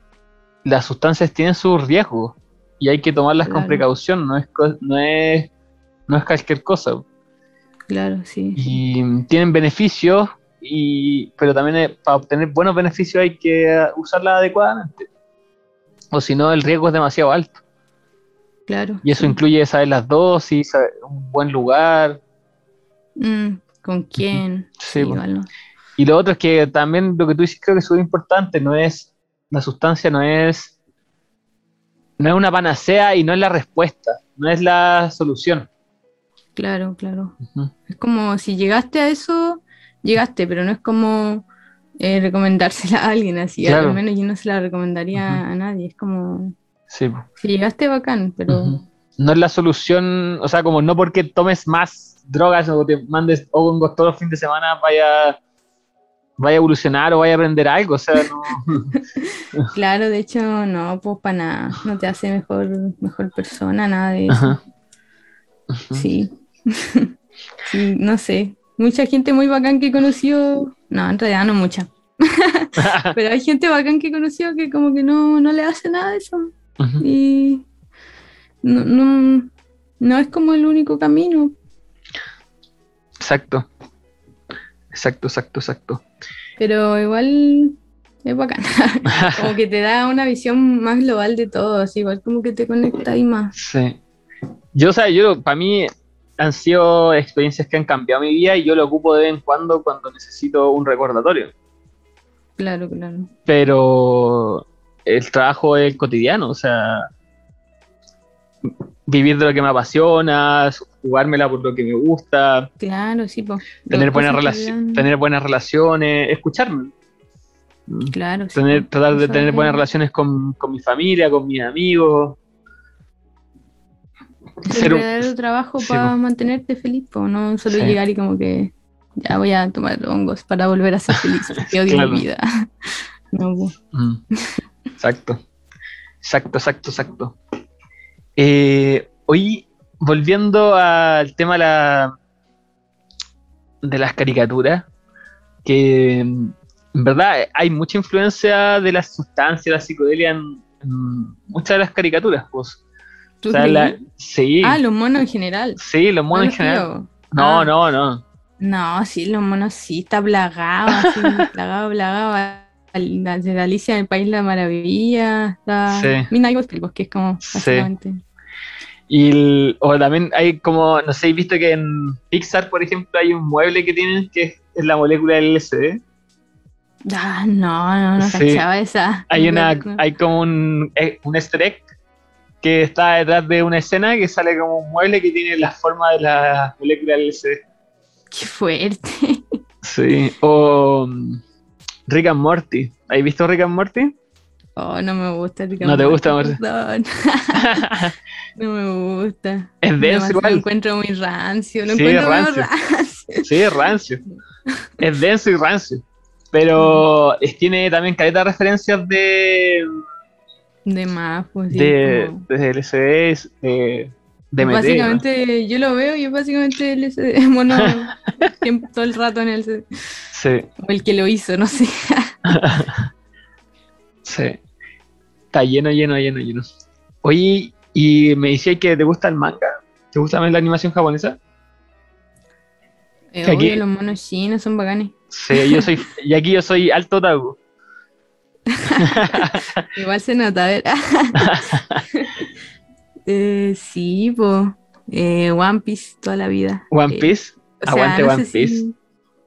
las sustancias tienen sus riesgos y hay que tomarlas con precaución, no es, no es, no es cualquier cosa. Claro, sí. Y tienen beneficios, y, pero también eh, para obtener buenos beneficios hay que usarlas adecuadamente. O si no, el riesgo es demasiado alto. Claro. Y eso sí. incluye saber las dosis, saber un buen lugar. Mm, ¿Con quién? Sí. Y lo otro es que también lo que tú dices creo que es súper importante, no es, la sustancia no es, no es una panacea y no es la respuesta, no es la solución. Claro, claro. Es como si llegaste a eso, llegaste, pero no es como eh, recomendársela a alguien así. Claro. Al menos yo no se la recomendaría a nadie. Es como, Sí, si llegaste, bacán, pero. No es la solución, o sea, como no porque tomes más drogas o te mandes hongos todos los fines de semana vaya, vaya a evolucionar o vaya a aprender algo, o sea, no. claro, de hecho, no, pues para nada. No te hace mejor, mejor persona, nada de eso. Ajá. Sí. Sí, no sé. Mucha gente muy bacán que he conocido. No, en realidad no mucha. Pero hay gente bacán que he conocido que como que no, no le hace nada de eso. Y no, no, no es como el único camino. Exacto. Exacto, exacto, exacto. Pero igual es bacán. Como que te da una visión más global de todo. así, igual como que te conecta ahí más. Sí. Yo, o sea, yo, para mí han sido experiencias que han cambiado mi vida y yo lo ocupo de vez en cuando cuando necesito un recordatorio. Claro, claro. Pero el trabajo es cotidiano, o sea, vivir de lo que me apasiona, jugármela por lo que me gusta, Claro, sí, pues. tener buenas, que tener relaciones, escucharme. Claro, sí, Tener, po. tratar de tener buenas relaciones con, con mi familia, con mis amigos. el Ser un- verdadero trabajo sí, para po. mantenerte feliz, po, no solo Sí. llegar y como que ya voy a tomar hongos para volver a ser feliz, porque odio Claro. mi vida. No, po. Mm. Exacto. Exacto, exacto, exacto. Eh, hoy, volviendo al tema de, la, de las caricaturas, que en verdad hay mucha influencia de las sustancias, la psicodelia en, en muchas de las caricaturas. Pues. ¿Tú O sea, la- sí, Ah, los monos en general. sí, los monos No en los general. No, Ah. no, no. No, sí, los monos sí, está plagado, así, plagado, plagado. De Alicia en el País de la Maravilla, está Sí. Midnight Gospel, que es como Sí. básicamente. Y el- o también hay como, no sé, he visto que en Pixar, por ejemplo, hay un mueble que tienen que es, es la molécula del LSD. Ah, no, no, no Sí. cachaba esa. Hay una, no. hay como un, eh, un easter egg que está detrás de una escena que sale como un mueble que tiene la forma de la molécula del LSD. Qué fuerte. Sí. O Rick and Morty. ¿Has visto Rick and Morty? Oh, no me gusta. Rick and ¿No te Morty, gusta, perdón. No me gusta. es denso Además, Lo igual. encuentro muy rancio. Lo Sí, encuentro rancio. rancio. Sí, es rancio. Es denso y rancio. Pero tiene también caleta de referencias de, De más, pues sí. de, como- de LSD, de, básicamente, yo lo veo y es básicamente el ese mono todo el rato en el. Sí, O el que lo hizo, no sé. sí. Está lleno, lleno, lleno, lleno. Oye, y me decías que te gusta el manga. ¿Te gusta más la animación japonesa? Eh, Que aquí- obvio, los monos chinos son bacanes. Sí, yo soy. y aquí yo soy alto otaku. Igual se nota, a ver. Eh, sí, pues. One Piece toda la vida. One Eh, Piece. O sea, Aguante no One Piece. si-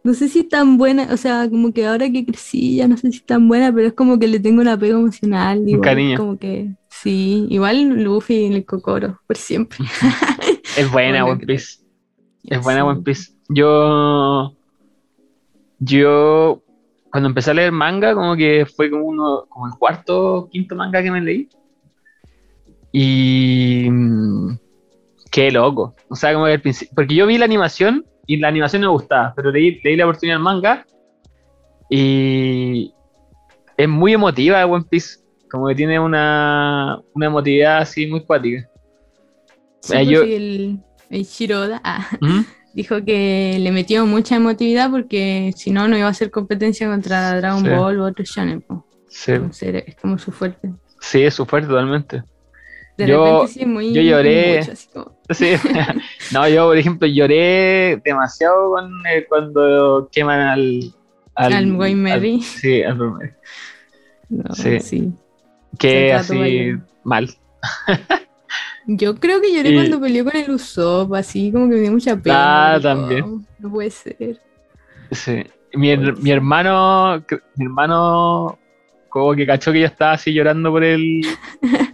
no sé si es tan buena, o sea, como que ahora que crecí ya no sé si es tan buena, pero es como que le tengo un apego emocional. igual, cariño. Como que, sí, igual Luffy y el Kokoro, por siempre. Es buena One Piece. Es buena Sí. One Piece. Yo. Yo. Cuando empecé a leer manga, como que fue como uno. como el cuarto, quinto manga que me leí. Y. mm, Qué loco. O sea, como que al principio. Porque yo vi la animación y la animación me gustaba, pero leí, leí la oportunidad del manga. Y. Es muy emotiva One Piece. Como que tiene una. una emotividad así muy cuática. Sí, Eh, pues yo- el, el Shiroda ah, ¿Mm? dijo que le metió mucha emotividad porque si no, no iba a hacer competencia contra Dragon Sí. Ball u otro shonen. Sí. Entonces, es como su fuerte. Sí, es su fuerte totalmente. De Yo- repente sí muy. yo lloré. mucho, así como- Sí. no, yo, por ejemplo, lloré demasiado con, eh, cuando queman al. Al Wayne Mary. al- sí, al Mary. No, Sí. sí. Que así mal. Yo creo que lloré Y- cuando peleó con el Usopp, así como que me dio mucha pena. Ah, también. "Oh, no puede ser. Sí. Mi, mi hermano, mi hermano, como que cachó que yo estaba así llorando por el,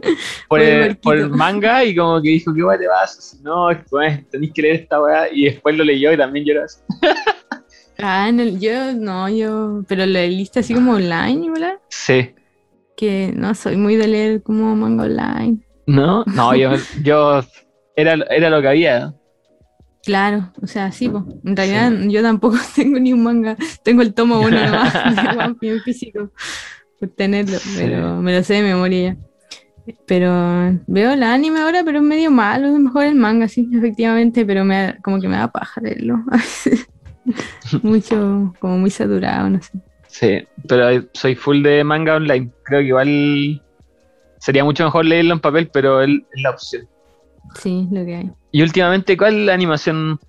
por el por el manga y como que dijo, ¿qué weá te vas? No, es que, weón, tenéis que leer esta weá. Y después lo leyó y también lloró así. Ah, el- yo no, yo. Pero la lista así como online, ¿verdad? Sí. Que no soy muy de leer como manga online. ¿No? No, yo, yo era, era lo que había. Claro, o sea, sí, po. En realidad yo tampoco tengo ni un manga, tengo el tomo uno nomás de One Piece físico por tenerlo, Sí. pero me lo sé de memoria ya. Pero veo el anime ahora, pero es medio malo, es mejor el manga, sí, efectivamente, pero me da- como que me da paja leerlo. Mucho, como muy saturado, no sé. Sí, pero soy full de manga online. Creo que igual sería mucho mejor leerlo en papel, pero es la opción. Sí, lo que hay. Y últimamente, ¿cuál animación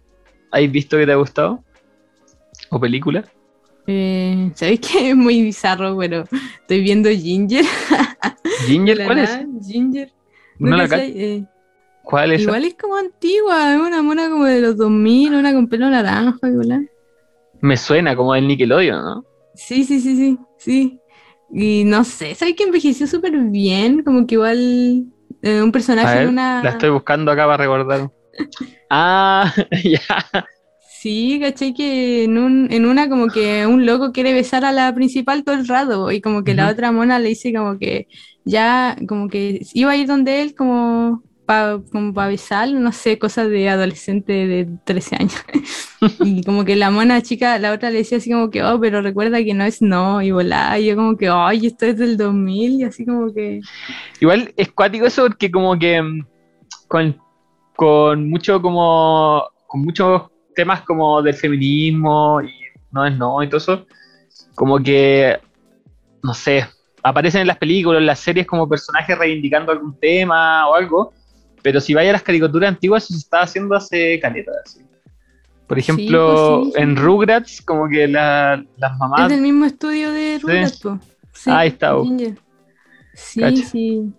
has visto que te ha gustado? ¿O película? Eh, ¿Sabéis que es muy bizarro? Pero estoy viendo Ginger. ¿Ginger? ¿Cuál es? Ginger. Eh, ¿Cuál es? Igual es como antigua, es una mona como de los 2000, una con pelo naranja, igual. Me suena como el Nickelodeon, ¿no? Sí, sí, sí, sí, sí. Y no sé, ¿sabes que envejeció súper bien? Como que igual eh, un personaje ver, en una... la estoy buscando acá para recordar. Ah, ya. Sí, caché que en, un, en una como que un loco quiere besar a la principal todo el rato y como que la otra mona le dice como que ya, como que iba a ir donde él como para pa besarlo, no sé, cosas de adolescente de 13 años. y como que la mona chica, la otra le decía así como que, oh, pero recuerda que no es no, y volá, y yo como que, ay, esto es del 2000, y así como que... Igual es cuático eso porque como que mm, con, con mucho como con muchos temas como del feminismo y no es no y todo eso, como que no sé, aparecen en las películas, en las series como personajes reivindicando algún tema o algo, pero si vaya a las caricaturas antiguas eso se estaba haciendo hace caleta. así. Por ejemplo, pues sí, sí. en Rugrats, como que la- las Es mamás del mismo estudio de Rugrats. Sí, Ahí está. Ginger. Sí, Cacha. sí.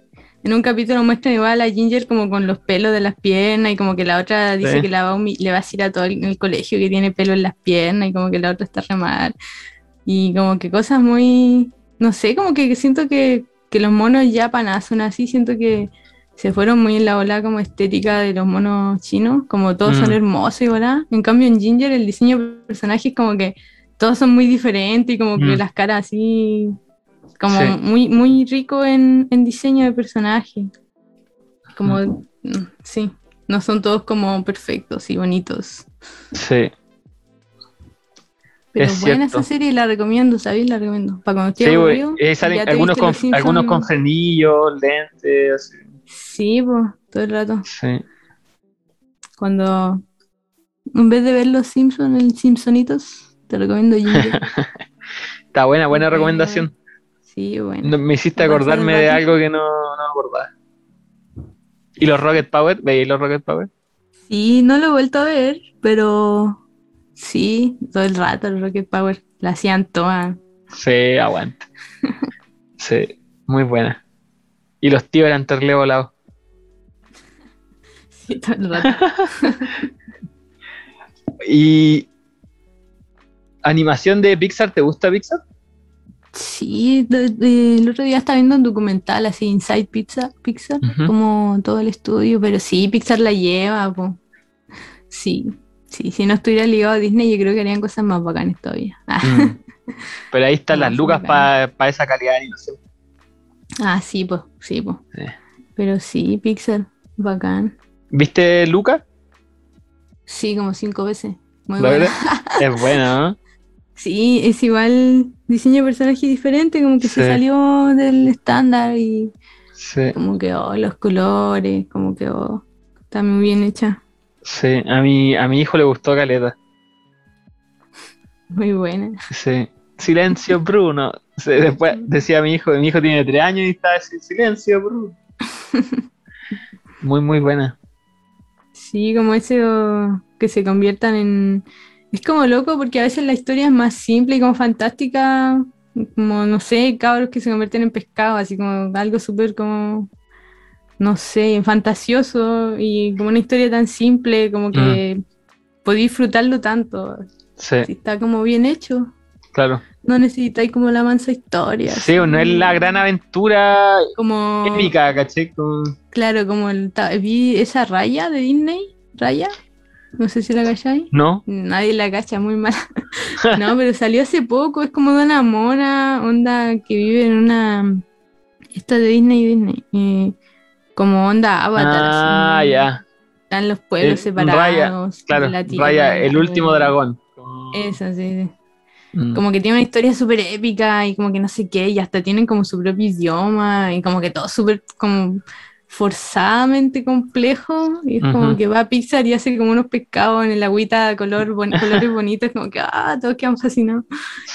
En un capítulo muestran igual a Ginger como con los pelos de las piernas y como que la otra dice Sí. que la va le va a decir a todo el, el colegio que tiene pelo en las piernas y como que la otra está re mal. Y como que cosas muy, no sé, como que siento que, que los monos japoneses son así, siento que se fueron muy en la ola como estética de los monos chinos, como todos son Mm. hermosos y ¿verdad? En cambio en Ginger el diseño de personajes como que todos son muy diferentes y como que Mm. las caras así, como Sí. muy, muy rico en, en diseño de personaje. Como, mm, sí, no son todos como perfectos y bonitos. sí, Pero Es buena cierto. esa serie, la recomiendo, ¿sabéis? La recomiendo. Para cuando estés sí, aburrido, eh, salen algunos con, algunos con frenillos, lentes, así. Sí, pues, todo el rato. Sí. Cuando, en vez de ver Los Simpsons, el Simpsonitos, te recomiendo Ginger. Está buena Buena. recomendación. Sí, bueno. No- me hiciste acordarme de algo que no, no acordaba. ¿Y los Rocket Power? ¿Veis los Rocket Power? Sí, no lo he vuelto a ver, pero sí, todo el rato el Rocket Power. La hacían todas. Sí, aguante. Sí, muy buena. Y los tíos eran terrible volados. Sí, todo el rato. ¿Y animación de Pixar? ¿Te gusta Pixar? Sí, de- de- el otro día estaba viendo un documental así, Inside Pizza, Pixar, como todo el estudio, pero sí, Pixar la lleva, po. Sí, sí, si no estuviera ligado a Disney, yo creo que harían cosas más bacanas todavía. Mm. Pero ahí están las lucas para esa calidad de animación. ah, sí, pues, sí, pues. Pero sí, Pixar, bacán. ¿Viste Luca? Sí, como cinco veces. Muy ¿La buena. Es buena, ¿no? Sí, es igual diseño de personaje diferente, como que se salió del estándar y Sí, como que, oh, los colores, como que, oh, está muy bien hecha. sí. A mi, a mi hijo le gustó Caleta. Muy buena. Sí. Silencio, Bruno. Después decía mi hijo, mi hijo tiene tres años y está así, silencio, Bruno. Muy, muy buena. Sí, como ese o, que se conviertan en... Es como loco porque a veces la historia es más simple y como fantástica, como, no sé, cabros que se convierten en pescado, así como algo súper como, no sé, fantasioso y como una historia tan simple, como que podéis disfrutarlo tanto, Sí, si está como bien hecho. claro. No necesitáis como la mansa historia. Sí, así, no es la gran aventura Como, épica, ¿caché? Como- claro, como el, vi esa raya de Disney, raya, no sé si la calláis. ¿No? Nadie la cacha, muy mal. No, pero salió hace poco, es como de una mona, onda que vive en una... Esta de Disney, Disney. eh, como onda Avatar. Ah, así, ya. Están los pueblos El- separados. Raya, Claro, la tierra, el último dragón. Esa, sí, sí. Mm. Como que tiene una historia súper épica y como que no sé qué, y hasta tienen como su propio idioma y como que todo súper como forzadamente complejo. Y es como que va a Pixar y hace como unos pescados en el agüita de color, bon- colores bonitos, como que ah, todos quedan fascinados.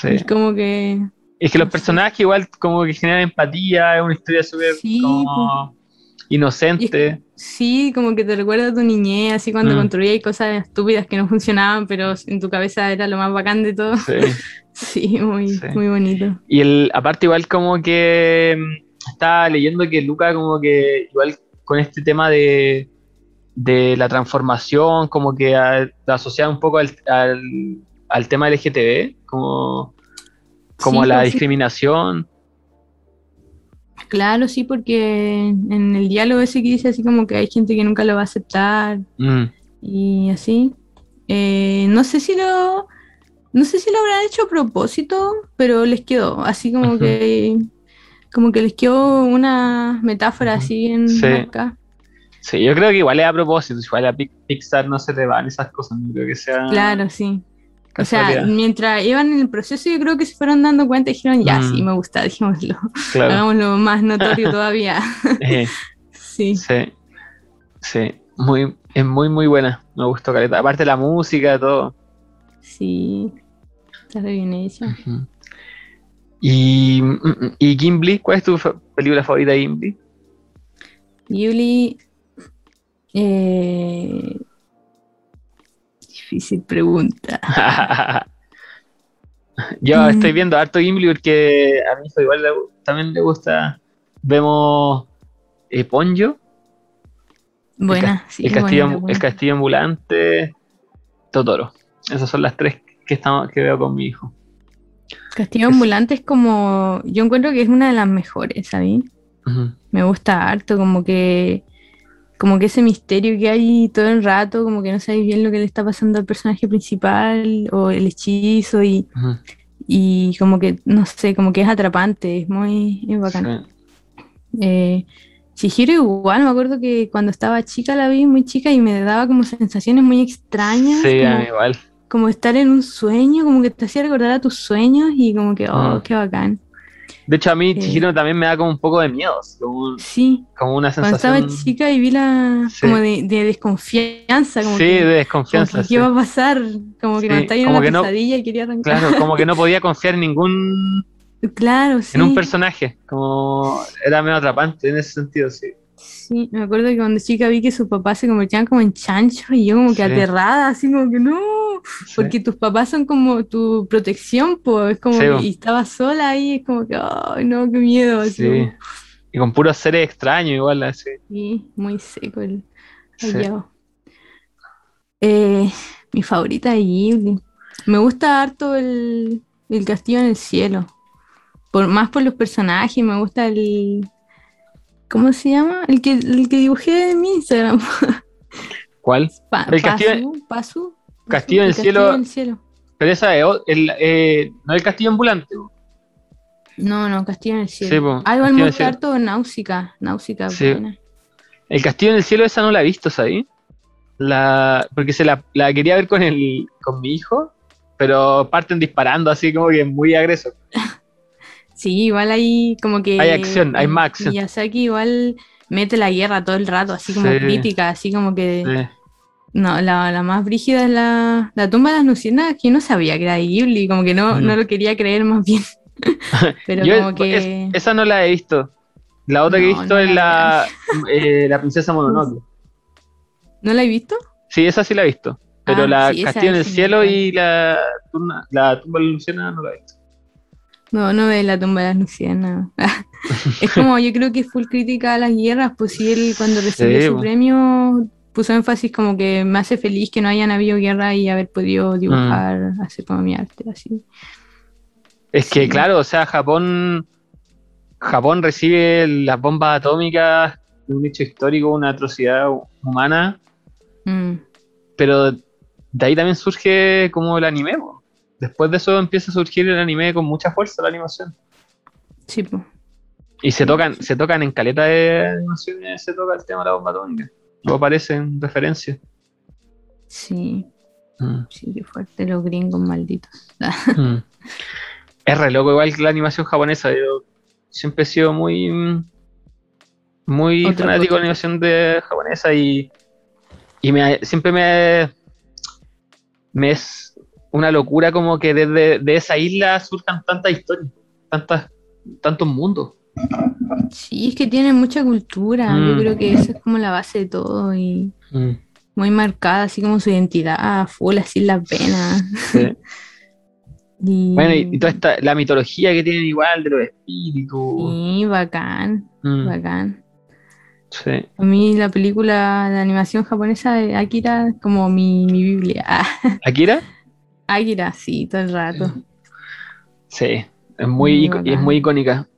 Sí. Y como que Es que los personajes igual como que generan empatía, es una historia súper Sí, como inocente. sí, como que te recuerda a tu niñez, así cuando Mm. construías cosas estúpidas que no funcionaban, pero en tu cabeza era lo más bacán de todo. Sí. Sí, muy, Sí. muy bonito. Y el, aparte igual como que mm, estaba leyendo que Luca como que igual con este tema de, de la transformación, como que a- la asociaba un poco al, al, al tema LGTB, como, como Sí, la pues, sí. discriminación. Claro, sí, porque en el diálogo ese que dice así como que hay gente que nunca lo va a aceptar Mm, y así. Eh, no sé si lo, no sé si lo habrán hecho a propósito, pero les quedó así como que, como que les quedó una metáfora así en Sí. marca. Sí, yo creo que igual es a propósito, igual a Pi- Pixar no se le van esas cosas, no creo que sea Claro, sí. O sea, mientras iban en el proceso, yo creo que se fueron dando cuenta y dijeron, ya, Mm. sí, me gusta, dijémoslo, Claro. hagámoslo más notorio todavía. Eh, Sí, sí, sí, muy, es muy muy buena, me gustó Caleta, aparte la música, todo. sí, está re bien hecha. Ujú. Y, mm, y Gimli, ¿cuál es tu fa- película favorita de Gimli? Yuli, eh, difícil pregunta. Yo Mm. estoy viendo harto Gimli porque a mi hijo igual le también le gusta. Vemos eh, Ponyo, Buena, sí, el, castillo, buena, ambu- buena. el castillo ambulante, Totoro. Esas son las tres que, estamos, que veo con mi hijo. Castillo es- Ambulante es como, yo encuentro que es una de las mejores, ¿sabes? Ujú. Me gusta harto, como que, como que ese misterio que hay todo el rato, como que no sabes bien lo que le está pasando al personaje principal o el hechizo y, y como que, no sé, como que es atrapante, es muy, es bacán. Sí. Eh, Chihiro igual, me acuerdo que cuando estaba chica la vi muy chica y me daba como sensaciones muy extrañas, Sí, como, igual. Como estar en un sueño, como que te hacía recordar a tus sueños y como que, oh, Mm. qué bacán. De hecho, a mí Eh. Chihiro también me da como un poco de miedo, como, Sí, como una cuando estaba sensación chica y vi la, Sí. como de, de desconfianza, como sí, que, de como desconfianza. que, sí. ¿qué va a pasar? Como que cuando estaba en como una que no- pesadilla y quería arrancar. Claro, como que no podía confiar en ningún Claro, sí. en un personaje, como era medio atrapante en ese sentido, sí. Sí, me acuerdo que cuando chica vi que sus papás se convertían como en chanchos y yo como que Sí. aterrada, así como que no, Sí. porque tus papás son como tu protección, pues, es como Sí, que- bo. y estaba sola ahí, es como que, ay, no, qué miedo, así como- Y con puros seres extraños igual, así. sí, muy seco el Sí. hallado. Eh, mi favorita de Ghibli. Me gusta harto el, el castillo en el cielo. Por, más por los personajes, me gusta el. ¿Cómo se llama? El que, el que dibujé en mi Instagram. ¿Cuál? Pa- El castillo- Pasu, Pasu, Castillo en el cielo- en el cielo. Pero esa es el, eh, no el castillo ambulante. No, no, Castillo en el cielo. Sí, po, gusta cielo. harto Náusica. Náusica, Sí. El castillo en el cielo esa no la he visto, ¿sabes? La, porque se la, la quería ver con el, con mi hijo, pero parten disparando así como que muy agresor. Sí, igual hay como que. Hay acción, hay más acción. Miyazaki igual mete la guerra todo el rato, así como Sí. crítica, así como que. Sí. No, la, la más brígida es la, la tumba de las luciérnagas, que yo no sabía que era Ghibli, como que no, Mm. no lo quería creer más bien. Pero Yo- como que... es- esa no la he visto. La otra que he visto no es la eh, la princesa Mononoke. ¿No la he visto? Sí, esa sí la he visto. Pero Ah, la sí, Castillo en el sí cielo y la, la tumba de Luciana no la he visto. No, no ve la tumba de las luciérnagas. es como, yo creo que es full crítica a las guerras, pues si él cuando recibió Sí, su premio puso énfasis como que me hace feliz que no hayan habido guerra y haber podido dibujar, hacer como mi arte, así. Es que, Sí. claro, o sea, Japón, Japón recibe las bombas atómicas, un hecho histórico, una atrocidad humana, Mm, pero de ahí también surge como el anime. po. Después de eso empieza a surgir el anime con mucha fuerza, la animación. sí, pues. Y se tocan, se tocan en caleta de animaciones, se toca el tema de la bomba atómica. O aparecen referencias. Sí, Mm. sí, qué fuerte, los gringos malditos. Mm. Es re loco igual que la animación japonesa. Yo siempre he sido muy muy Otra fanático de la animación de japonesa y, y me, siempre me, me es una locura como que desde de esa isla surjan tantas historias, tantas, tantos mundos. Sí, es que tienen mucha cultura, yo Mm. creo que eso es como la base de todo y Mm. muy marcada, así como su identidad, full, así las venas. Sí. Y... Bueno, y, y toda esta, la mitología que tienen igual de los espíritus. Sí, bacán, Mm, bacán. sí. A mí la película de animación japonesa de Akira es como mi, mi Biblia. ¿Akira? Akira, sí, todo el rato. Sí, es muy, Muy es muy icónica.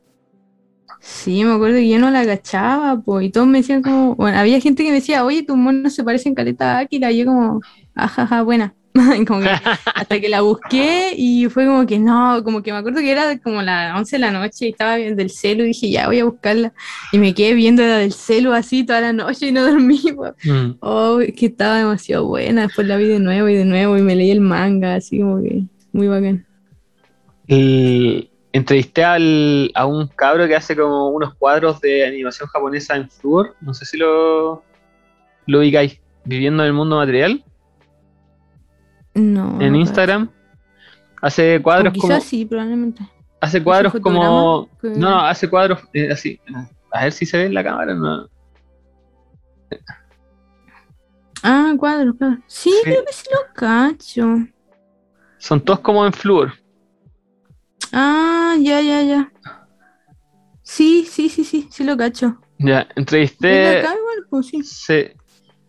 Sí, me acuerdo que yo no la agachaba, pues, y todos me decían como, bueno, había gente que me decía, oye, tus monos se parecen caleta a Akira, y yo como, ajaja, buena. Y como que hasta que la busqué y fue como que no, como que me acuerdo que era como las 11 de la noche y estaba viendo el celu y dije, ya voy a buscarla. Y me quedé viendo la del celu así toda la noche y no dormí. Mm. Oh, es que estaba demasiado buena. Después la vi de nuevo y de nuevo y me leí el manga, así como que muy bacán. Entrevisté al- a un cabro que hace como unos cuadros de animación japonesa en Fluor. No sé si lo, lo ubicáis. Viviendo en el mundo material. No. en no Instagram. Hace cuadros quizás como. sí, probablemente. Hace cuadros como. que- No, no, hace cuadros eh, así. A ver si se ve en la cámara. No. Ah, cuadros, claro. Sí, Sí. creo que sí lo cacho. Son todos como en Fluor. Ah, ya, ya, ya. Sí, sí, sí, sí, sí lo cacho. Ya, ¿Es de entrevisté. acá igual? Pues sí. Sí.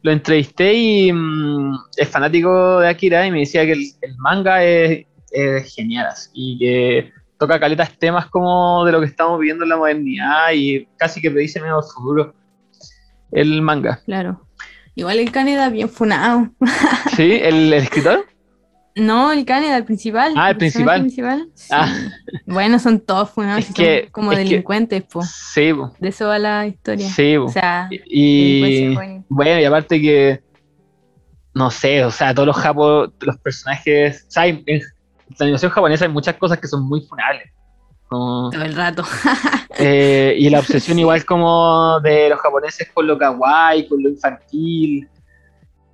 Lo entrevisté y mm, es fanático de Akira y me decía que el, el manga es, es genial y que toca caletas temas como de lo que estamos viviendo en la modernidad y casi que predice menos el futuro el manga. Claro. Igual el Caneda bien funado. ¿Sí? ¿El, el escritor? No, el Caneda, el principal. Ah, el principal. principal. Sí. Ah. Bueno, son todos funados, Es y son que- como es que- delincuentes, po. Sí, po. De eso va la historia. sí. po. O sea, y juvenil. bueno, y aparte que no sé, o sea, todos los japos, los personajes, o sea, en la animación japonesa hay muchas cosas que son muy funables. Como- todo el rato. Eh, y la obsesión Sí. igual como de los japoneses con lo kawaii, con lo infantil.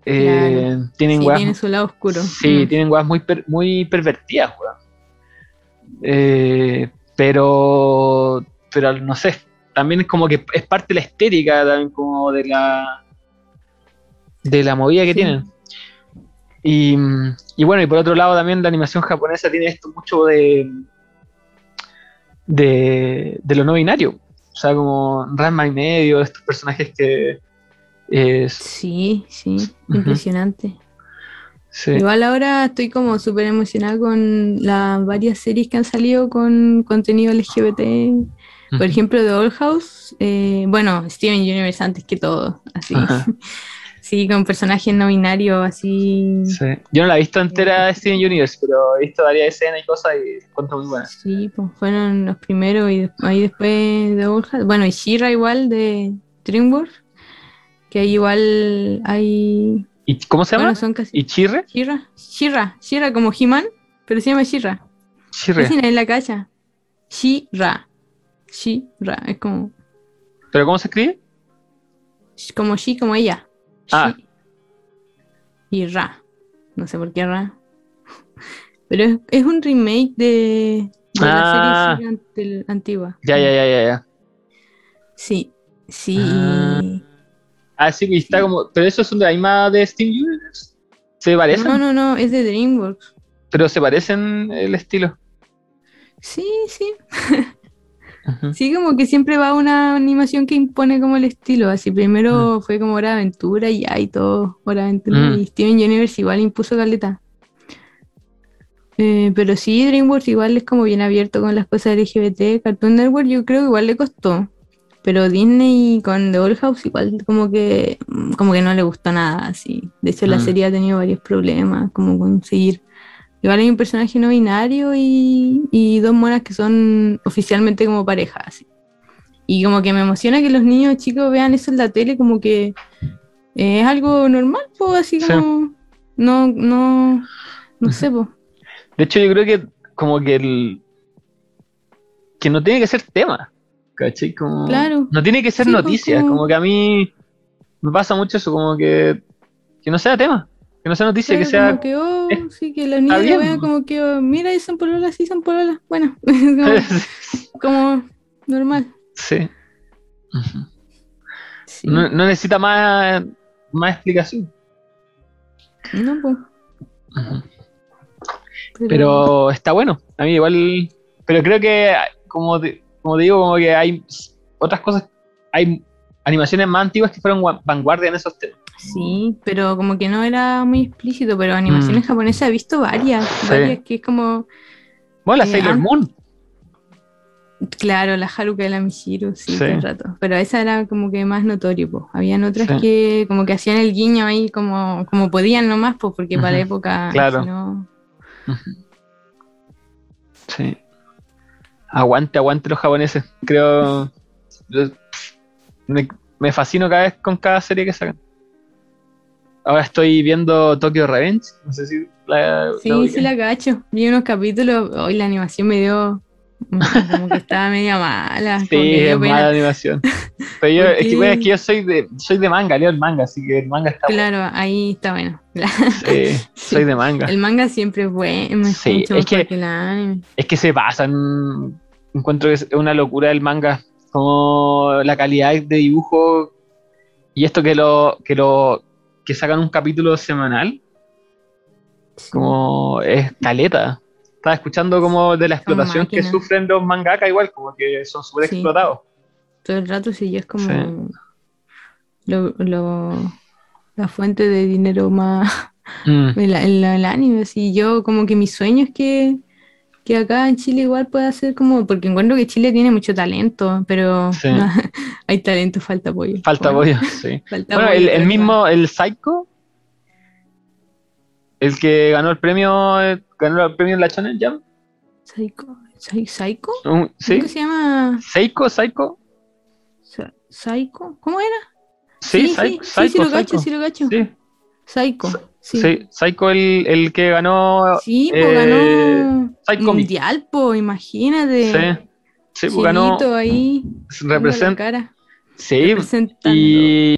Eh, Tienen Sí, weas- tiene su lado oscuro. sí, Mm. tienen weas muy, per- muy pervertidas, weón. Eh, pero, pero no sé, también es como que es parte de la estética, también como de la de la movida que Sí. tienen. Y, y bueno, y por otro lado también la animación japonesa tiene esto mucho de de, de lo no binario. O sea, como Ranma y medio, estos personajes que es, Sí, sí, impresionante. sí. Igual ahora estoy como súper emocionada con las varias series que han salido con contenido LGBT. Por ejemplo, The Old House. eh, bueno, Steven Universe antes que todo. Así. Sí, con personajes no binarios, así. Sí. Yo no la he visto entera de Steven Universe, pero he visto varias escenas y cosas y la encuentro muy buena. Sí, pues fueron los primeros y ahí después de Old House. Bueno, y Shira igual de DreamWorks. Que ahí igual hay. ¿Y cómo se llama? Bueno, son casi. ¿Y Chirre? Shira, Shira, Shira como He-Man, pero se llama Shira. Chirre. Casi nadie la cacha. Shira. Shira. Es como, ¿Pero cómo se escribe? como she, como ella. Ah. She. y Ra. No sé por qué Ra. Pero es, es un remake de, de Ah. la serie gigante- antigua. Ya, ya, ya, ya, ya. Sí, sí. Ah. Ah, sí, que está como. Pero esos son de la misma de Steam Universe. Se parecen, No, no, no, es de DreamWorks. pero se parecen el estilo. Sí, sí. Sí, como que siempre va una animación que impone como el estilo. Así primero fue como Hora de Aventura y ya y todo. Hora de Aventura. Mm. Y Steven Universe igual impuso caleta. Eh, pero sí, DreamWorks igual es como bien abierto con las cosas LGBT. Cartoon Network yo creo que igual le costó. Pero Disney con The Old House igual como que como que no le gustó nada así. De hecho la Mm. serie ha tenido varios problemas como conseguir. Igual hay un personaje no binario y, y dos monas que son oficialmente como pareja así. Y como que me emociona que los niños chicos vean eso en la tele como que eh, es algo normal, pues así Sí. como no, no, no sé, pues. De hecho, yo creo que como que el. que no tiene que ser tema. ¿Cachai? Como, Claro. No tiene que ser Sí, pues, noticias. como- Como que a mí me pasa mucho eso, como que. que no sea tema. Que no sea noticia, que sea. como que, oh, eh, sí, que los niños vean como que, oh, mira, y son pololas, sí, son pololas. Bueno, como, como normal. sí. No, no necesita más, más explicación. No, pues. Pero está bueno. A mí igual. Pero creo que, como, te- como digo, como que hay otras cosas. Hay animaciones más antiguas que fueron gua- vanguardia en esos temas. Sí, pero como que no era muy explícito, pero animaciones Mm. japonesas he visto varias, Sí. varias que es como, Bueno, la Eh, Sailor Moon. claro, la Haruka y la Michiru, sí, el rato. Pero esa era como que más notorio, pues. Habían otras Sí. que como que hacían el guiño ahí como, como podían nomás, pues, porque para la época, claro. si no- Sí. Aguante, aguante los japoneses. Creo. yo- me, me fascino cada vez con cada serie que sacan. Ahora estoy viendo Tokyo Revenge. No sé si la. Sí, sí la cacho. Vi unos capítulos, hoy la animación me dio como que estaba media mala, Sí, es mala animación. Pero yo, ¿Por es que, es yo soy de, soy de manga, leo el manga, así que el manga está Claro, ahí está bueno. bueno. Sí, Sí. soy de manga. El manga siempre es bueno, es Sí, mucho es mejor que- que el anime. Es que se pasan. Encuentro que es una locura el manga. Como la calidad de dibujo. Y esto que lo. que lo. que sacan un capítulo semanal. Como es caleta. Estaba escuchando como de la explotación que sufren los mangaka igual, como que son súper Sí. explotados. Todo el rato sí, es como Sí. lo, lo- la fuente de dinero más Mm, el, el- el anime. Así yo como que mi sueño es que, que acá en Chile igual pueda ser como, porque encuentro que Chile tiene mucho talento, pero Sí. no, hay talento, falta apoyo. Falta Bueno, apoyo, sí. falta Bueno, apoyo, el, el mismo, el Psycho, el que ganó el premio, eh, ganó el premio en la Channel Jam. Psycho, Psy- ¿Psycho? ¿Sí? ¿Cómo se llama? Seiko, Psycho. ¿Psycho? ¿Cómo era? Sí, sí, Psycho, sí, sí, lo sí lo cacho. Sí, Psycho, sí. sí, Psycho el, el que ganó. Sí, pues eh, ganó Psycho mundial, pues imagínate. Sí, sí, pues ganó. Ahí, cara, Sí, y.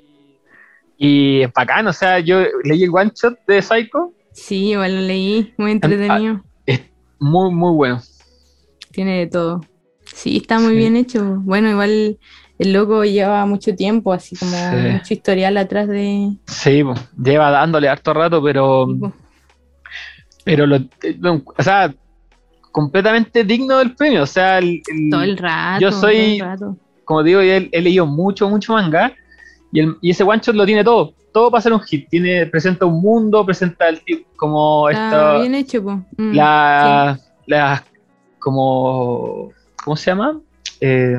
Y es bacán, o sea, yo leí el one shot de Psycho, Sí, igual lo leí, muy entretenido. es muy, muy bueno. Tiene de todo. Sí, está muy Sí. bien hecho. Bueno, igual el loco lleva mucho tiempo, así como Sí. mucho historial atrás de. Sí, pues, lleva dándole harto rato, pero. tipo, Pero lo, lo- o sea, completamente digno del premio. O sea, el- el- todo el rato. yo soy- rato. como digo, he, he leído mucho, mucho manga. Y, el- y ese one shot lo tiene todo. Todo para ser un hit. Tiene, presenta un mundo, presenta el tipo como Está bien hecho, pues. Mm, la, la- como, ¿cómo se llama? Eh,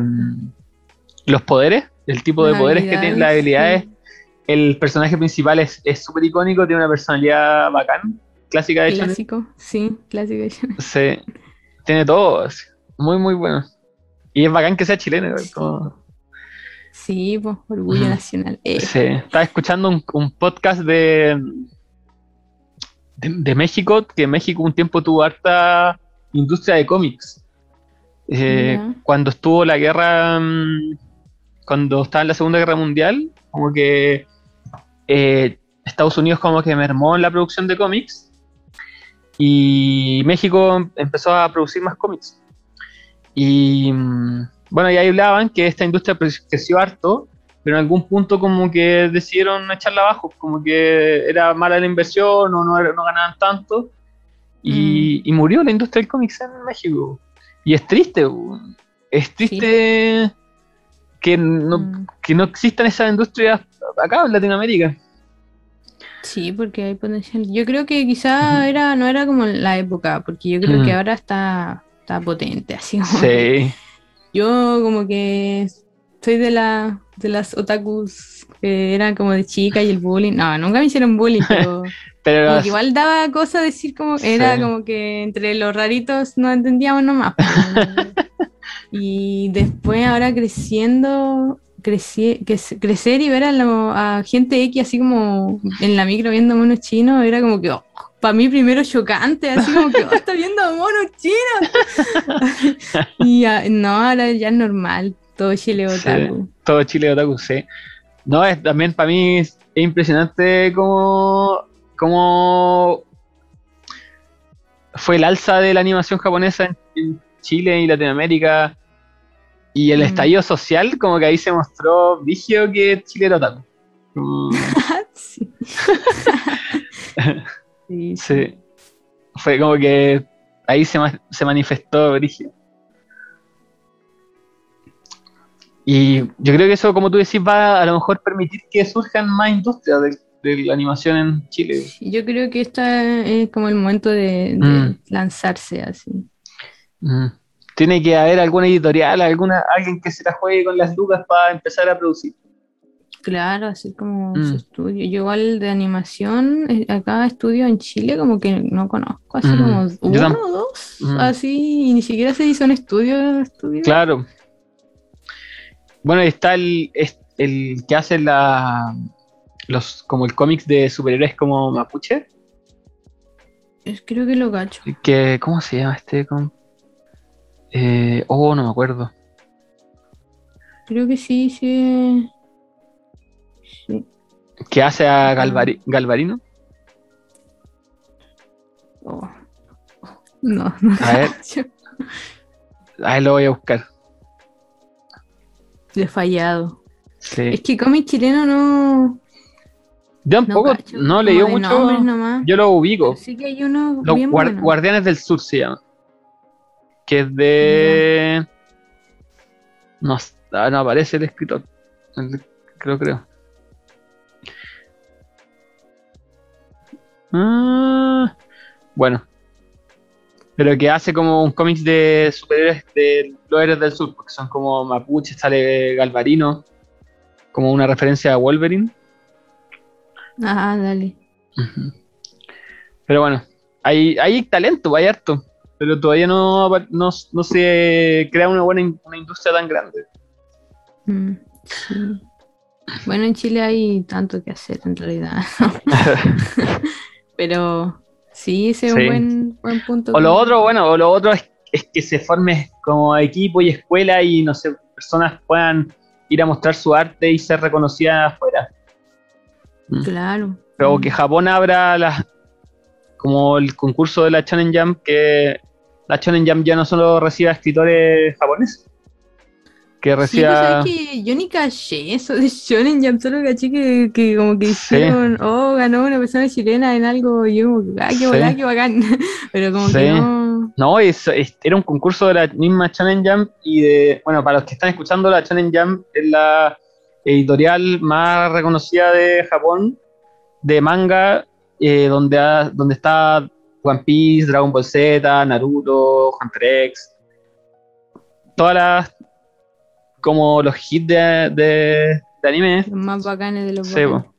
los poderes, el tipo de poderes que tiene, las habilidades. sí. El personaje principal es es súper icónico, tiene una personalidad bacán, clásica de hecho. Clásico, sí, clásico. Sí, tiene todo. Muy, muy bueno. Y es bacán que sea chileno. igual, como- Sí, pues, orgullo nacional. Eh, Sí, estaba escuchando un, un podcast de, de, de México, que México un tiempo tuvo harta industria de cómics. Eh. Cuando estuvo la guerra, mm, cuando estaba en la Segunda Guerra Mundial, como que eh, Estados Unidos como que mermó en la producción de cómics y México empezó a producir más cómics. Y mm, bueno, y ahí hablaban que esta industria creció harto, pero en algún punto como que decidieron echarla abajo, como que era mala la inversión o no, no ganaban tanto. Y, y murió la industria del cómics en México. Y es triste, es triste que, no, Mm. que no existan esas industrias acá en Latinoamérica. Sí, porque hay potencial. Yo creo que quizá era, no era como la época, porque yo creo Mm. que ahora está, está potente, así como Sí, Yo como que soy de la de las otakus que eran como de chica y el bullying. No, nunca me hicieron bullying, pero pero como que igual daba cosa decir como era Sí. como que entre los raritos no entendíamos nomás. pues. y después ahora creciendo, creci- crecer y ver a, lo- a gente X así como en la micro viendo monos chinos era como que para mí primero chocante, así como que oh, está viendo monos chinos. y ah, no, ahora ya es normal, todo Chile Sí. otaku. todo Chile otaku, sí. No, es, también para mí es, es impresionante cómo, cómo fue el alza de la animación japonesa en, en Chile y Latinoamérica y el Mm. estallido social, como que ahí se mostró vigio que Chile era otaku. Sí. Sí, sí. Fue como que ahí se, ma- se manifestó Brigio. Y yo creo que eso, como tú decís, va a a lo mejor permitir que surjan más industrias de, de la animación en Chile. Yo creo que este es como el momento de, de Mm. lanzarse así. Mm. Tiene que haber alguna editorial, alguna, alguien que se la juegue con las lucas para empezar a producir. Claro, así como Mm. su estudio. Yo igual de animación, eh, acá estudio en Chile, como que no conozco, así Mm. como Yo uno o dos, Mm. así, y ni siquiera sé si son estudios, estudios. Claro. Bueno, está el, el que hace la, los, como el cómics de superhéroes como Mapuche. Es- Creo que lo cacho. que ¿cómo se llama este Eh, oh no me acuerdo Creo que sí, sí. Sí. que hace a Galvari- Galvarino Oh. No, no A ver. ahí lo voy a buscar Le he fallado. sí. Es que cómic chileno no. yo tampoco no leí mucho nomás. yo lo ubico Sí que hay uno Los bien Guar- bueno. Guardianes del Sur se llama que es de no, ah, no aparece el escritor. El- creo creo. Ah, bueno. Pero que hace como un cómic de superhéroes de los héroes del sur, porque son como mapuches, sale Galvarino, como una referencia a Wolverine. Ah, dale. Pero bueno, hay, hay talento, hay harto, pero todavía no, no, no se crea una buena in- una industria tan grande. Mm, sí. Bueno, en Chile hay tanto que hacer en realidad. Pero sí, ese es Sí. un buen, buen punto. o lo otro, bueno, o lo otro es, es que se forme como equipo y escuela y no sé, personas puedan ir a mostrar su arte y ser reconocidas afuera. Claro. Pero Mm. que Japón abra las como el concurso de la Shonen Jump, que la Shonen Jump ya no solo reciba escritores japoneses, que Sí, pues, reciba... ¿sabes que yo ni caché eso de Shonen Jump, solo caché que, que como que Sí. hicieron, oh, ganó una persona chilena en algo, y yo ah, qué Sí. volá, qué bacán. Pero como Sí. que no. No, es, es- era un concurso de la misma Shonen Jump y de, bueno, para los que están escuchando, la Shonen Jump es la editorial más reconocida de Japón de manga, eh, donde, ha- donde está One Piece, Dragon Ball Z, Naruto, Hunter X, todas las, como los hits de, de, de anime, Los más bacanes de los Sí, bacanes.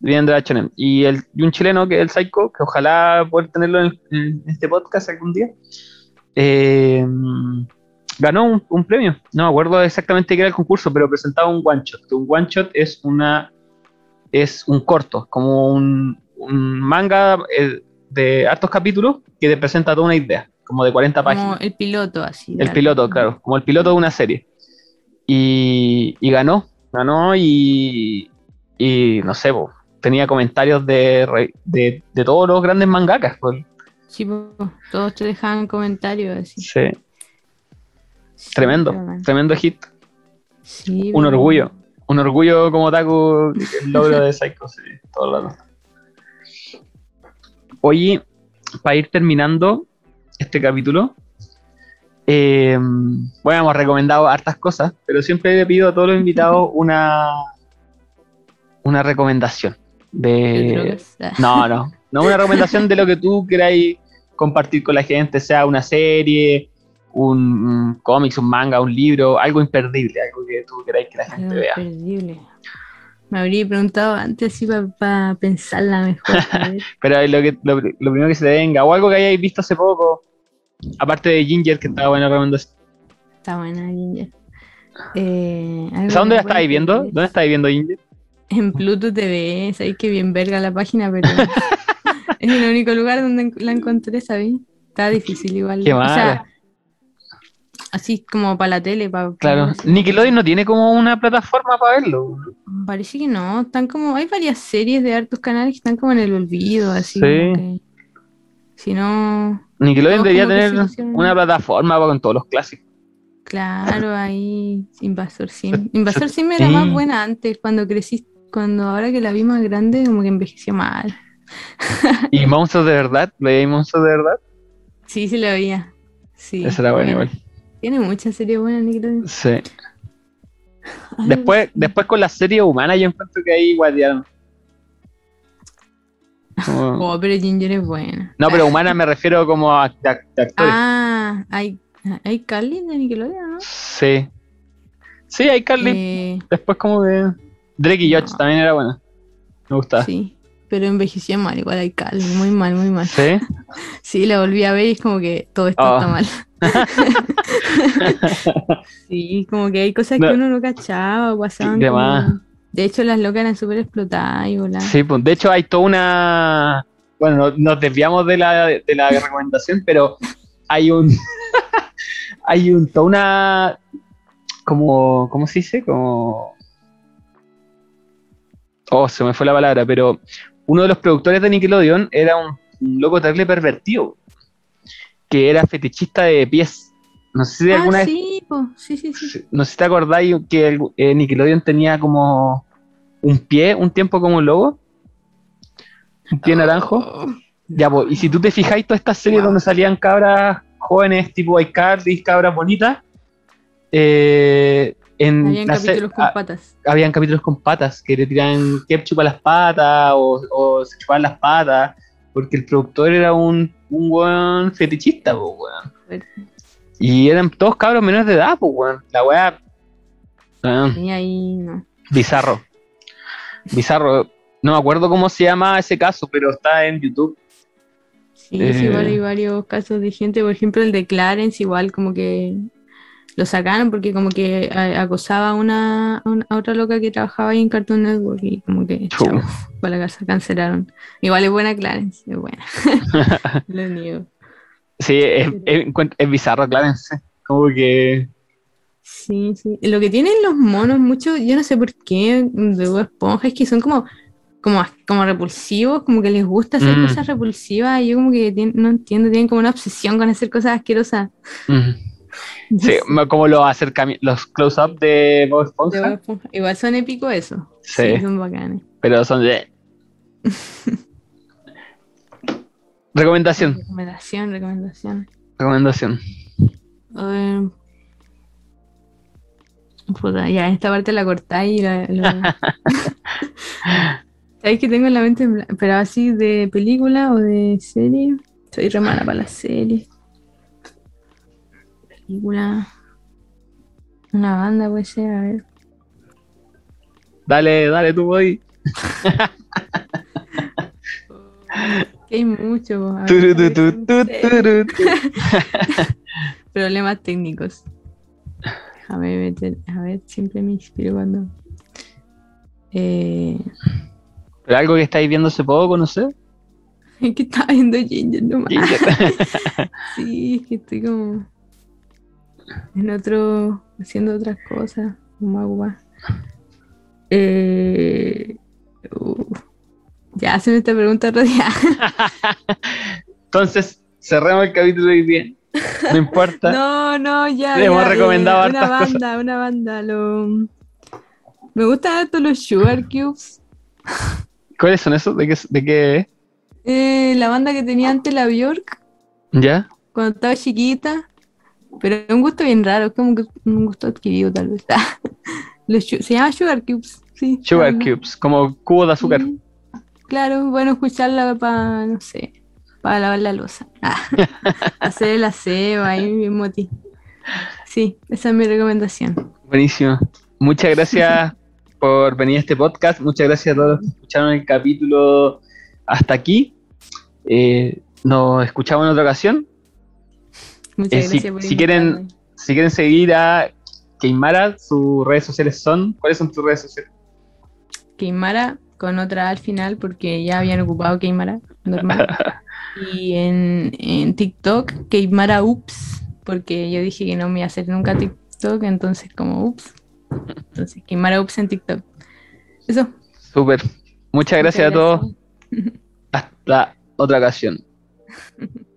Vienen de. Y, el, y un chileno que es el Psycho, que ojalá poder tenerlo en, en este podcast algún día, eh, ganó un, un premio. No me acuerdo exactamente qué era el concurso, pero presentaba un one shot. que Un one shot es una es un corto, como un, un manga eh, de hartos capítulos que te presenta toda una idea, como de 40 Como páginas. el piloto, así. El piloto, claro, como el piloto de una serie. Y, y ganó, ganó y, y no sé, po, tenía comentarios de, de, de todos los grandes mangakas. pues. Sí, po, todos te dejaban comentarios así. Sí, Sí, tremendo, tremendo hit. Sí, Un orgullo. Un orgullo como Taku, el logro de Psycho, sí, todo rato. Oye, para ir terminando este capítulo, eh, bueno, hemos recomendado hartas cosas, pero siempre le pido a todos los invitados una, una recomendación. de. Ah. no, no, no una recomendación de lo que tú queráis compartir con la gente, sea una serie, un, un cómics, un manga, un libro, algo imperdible, algo que tú queráis que la gente Algo vea. imperdible. Me habría preguntado antes así para pensarla mejor. Pero lo, que, lo, lo primero que se te venga, o algo que hayáis visto hace poco, aparte de Ginger, que estaba buena recomendación. Está buena, Ginger. Eh, algo ¿Esa dónde la estáis viendo? ¿Dónde estáis viendo Ginger? En Pluto TV, sabéis que bien verga la página, pero es el único lugar donde la encontré, ¿sabéis? Está difícil igual. Qué O sea. Así como para la tele, para Claro, Nickelodeon no tiene como una plataforma para verlo. Parece que no, están como, hay varias series de hartos canales que están como en el olvido, así Sí. que si no, Nickelodeon debería tener lo una plataforma con todos los clásicos. claro, ahí Invasor Sim. Invasor Sim era Sí. más buena antes, cuando crecí, cuando ahora que la vi más grande, como que envejeció mal. ¿Y monstruos de verdad? ¿Veis monstruos de verdad? Sí, sí la veía. Sí. Esa era buena. igual. Tiene muchas series buenas, Nickelodeon. Sí. Ay, Después, sí. después con la serie humana yo encuentro que ahí guardiaron. Como- Oh, pero Ginger es buena. No, pero humana me refiero como a, de de actores. Ah, hay, hay Carly de Nickelodeon, ¿no? Sí. Sí, hay Carly. Eh, Después como que... Drake y Josh No. también era buena. Me gustaba. Sí. Sí, pero envejeció mal, igual hay Carly, muy mal, muy mal. Sí, la volví a ver y es como que todo esto Oh. está mal. sí, como que hay cosas No. que uno no cachaba, pasaban De como-. De hecho, las locas eran súper explotadas y voladas. Sí, pues de hecho hay toda una... Bueno, no- nos desviamos de la, de la recomendación, pero hay un... hay un, toda una... Como... ¿Cómo se dice? Como... Oh, se me fue la palabra, pero uno de los productores de Nickelodeon era un, un loco terrible pervertido, que era fetichista de pies. No sé si Ah, alguna vez sí, po, sí, sí, sí. no sé si te acordáis que el- eh, Nickelodeon tenía como un pie, un tiempo como un lobo. Un pie naranjo. Oh, Ya, y si tú te fijáis, todas estas series Wow. donde salían cabras jóvenes, tipo iCarly, cabras bonitas, eh, en Habían la capítulos con ah, patas. habían capítulos con patas, que le tiraban ketchup a las patas o, o se chupaban las patas, porque el productor era un, un weón fetichista, weón. Y eran todos cabros menores de edad, pues, weón. La weá. Y ahí no. bizarro. Bizarro. No me acuerdo cómo se llama ese caso, pero está en YouTube. Sí, sí, igual Eh. hay varios casos de gente, por ejemplo el de Clarence, igual como que lo sacaron porque como que a- acosaba a una, a otra loca que trabajaba ahí en Cartoon Network y como que chao, para la casa cancelaron. Igual es buena Clarence, es buena. Lo niego. Sí, es, es- bizarro, Clarence. Como que. Sí, sí. Lo que tienen los monos mucho, yo no sé por qué, de Bob Esponja, es que son como, como, como repulsivos, como que les gusta hacer Mm. cosas repulsivas, y yo como que no entiendo, tienen como una obsesión con hacer cosas asquerosas. mm, Sí, como los acercami- los close-up de Bob De Esponja. Igual son épicos eso. Sí. son bacanes. pero son de. Recomendación, Recomendación, recomendación. recomendación. Ver. Puta, ya, esta parte la cortáis y la. la- ¿Sabéis que tengo en la mente, pero así de película o de serie? Soy re mala para las series. Película. Una banda puede ser, a ver. Dale, dale, tú voy. Que hay mucho. a ver, a ver. Problemas técnicos. Déjame meter, a ver, siempre me inspiro cuando. Eh, Pero algo que estáis viendo hace poco, no sé. es que estaba viendo Ginger nomás. Ginger. Sí, es que estoy como en otro, haciendo otras cosas, como agua. Eh, uh, Ya, hacen esta pregunta otro día. Entonces, cerramos el capítulo hoy bien. No importa. No, no, ya. Le hemos recomendado eh, Una cosas. banda, una banda. Lo... Me gustan harto los Sugar Cubes. ¿Cuáles son esos? ¿De qué? De qué? Eh, la banda que tenía antes la Bjork, ¿Ya? cuando estaba chiquita. Pero es un gusto bien raro, es como que un gusto adquirido tal vez. Los se llama Sugar Cubes, sí. Sugar Cubes, como cubos de azúcar. sí. Claro, bueno escucharla para, no sé, para lavar la losa. Ah, hacer el aseo ahí, bien moti. Sí, esa es mi recomendación. Buenísimo. Muchas gracias por venir a este podcast. Muchas gracias a todos los que escucharon el capítulo hasta aquí. Eh, nos escuchamos en otra ocasión. Muchas Eh, si- gracias por si quieren-. Si quieren seguir a Keimara, sus redes sociales son. ¿Cuáles son tus redes sociales? Keimara con otra al final porque ya habían ocupado Keimara, normal. y en, en TikTok, Keimara Ups, porque yo dije que no me iba a hacer nunca TikTok, entonces como Ups. Entonces, Keimara Ups en TikTok. Eso. Súper. Muchas gracias a todos. Hasta otra ocasión.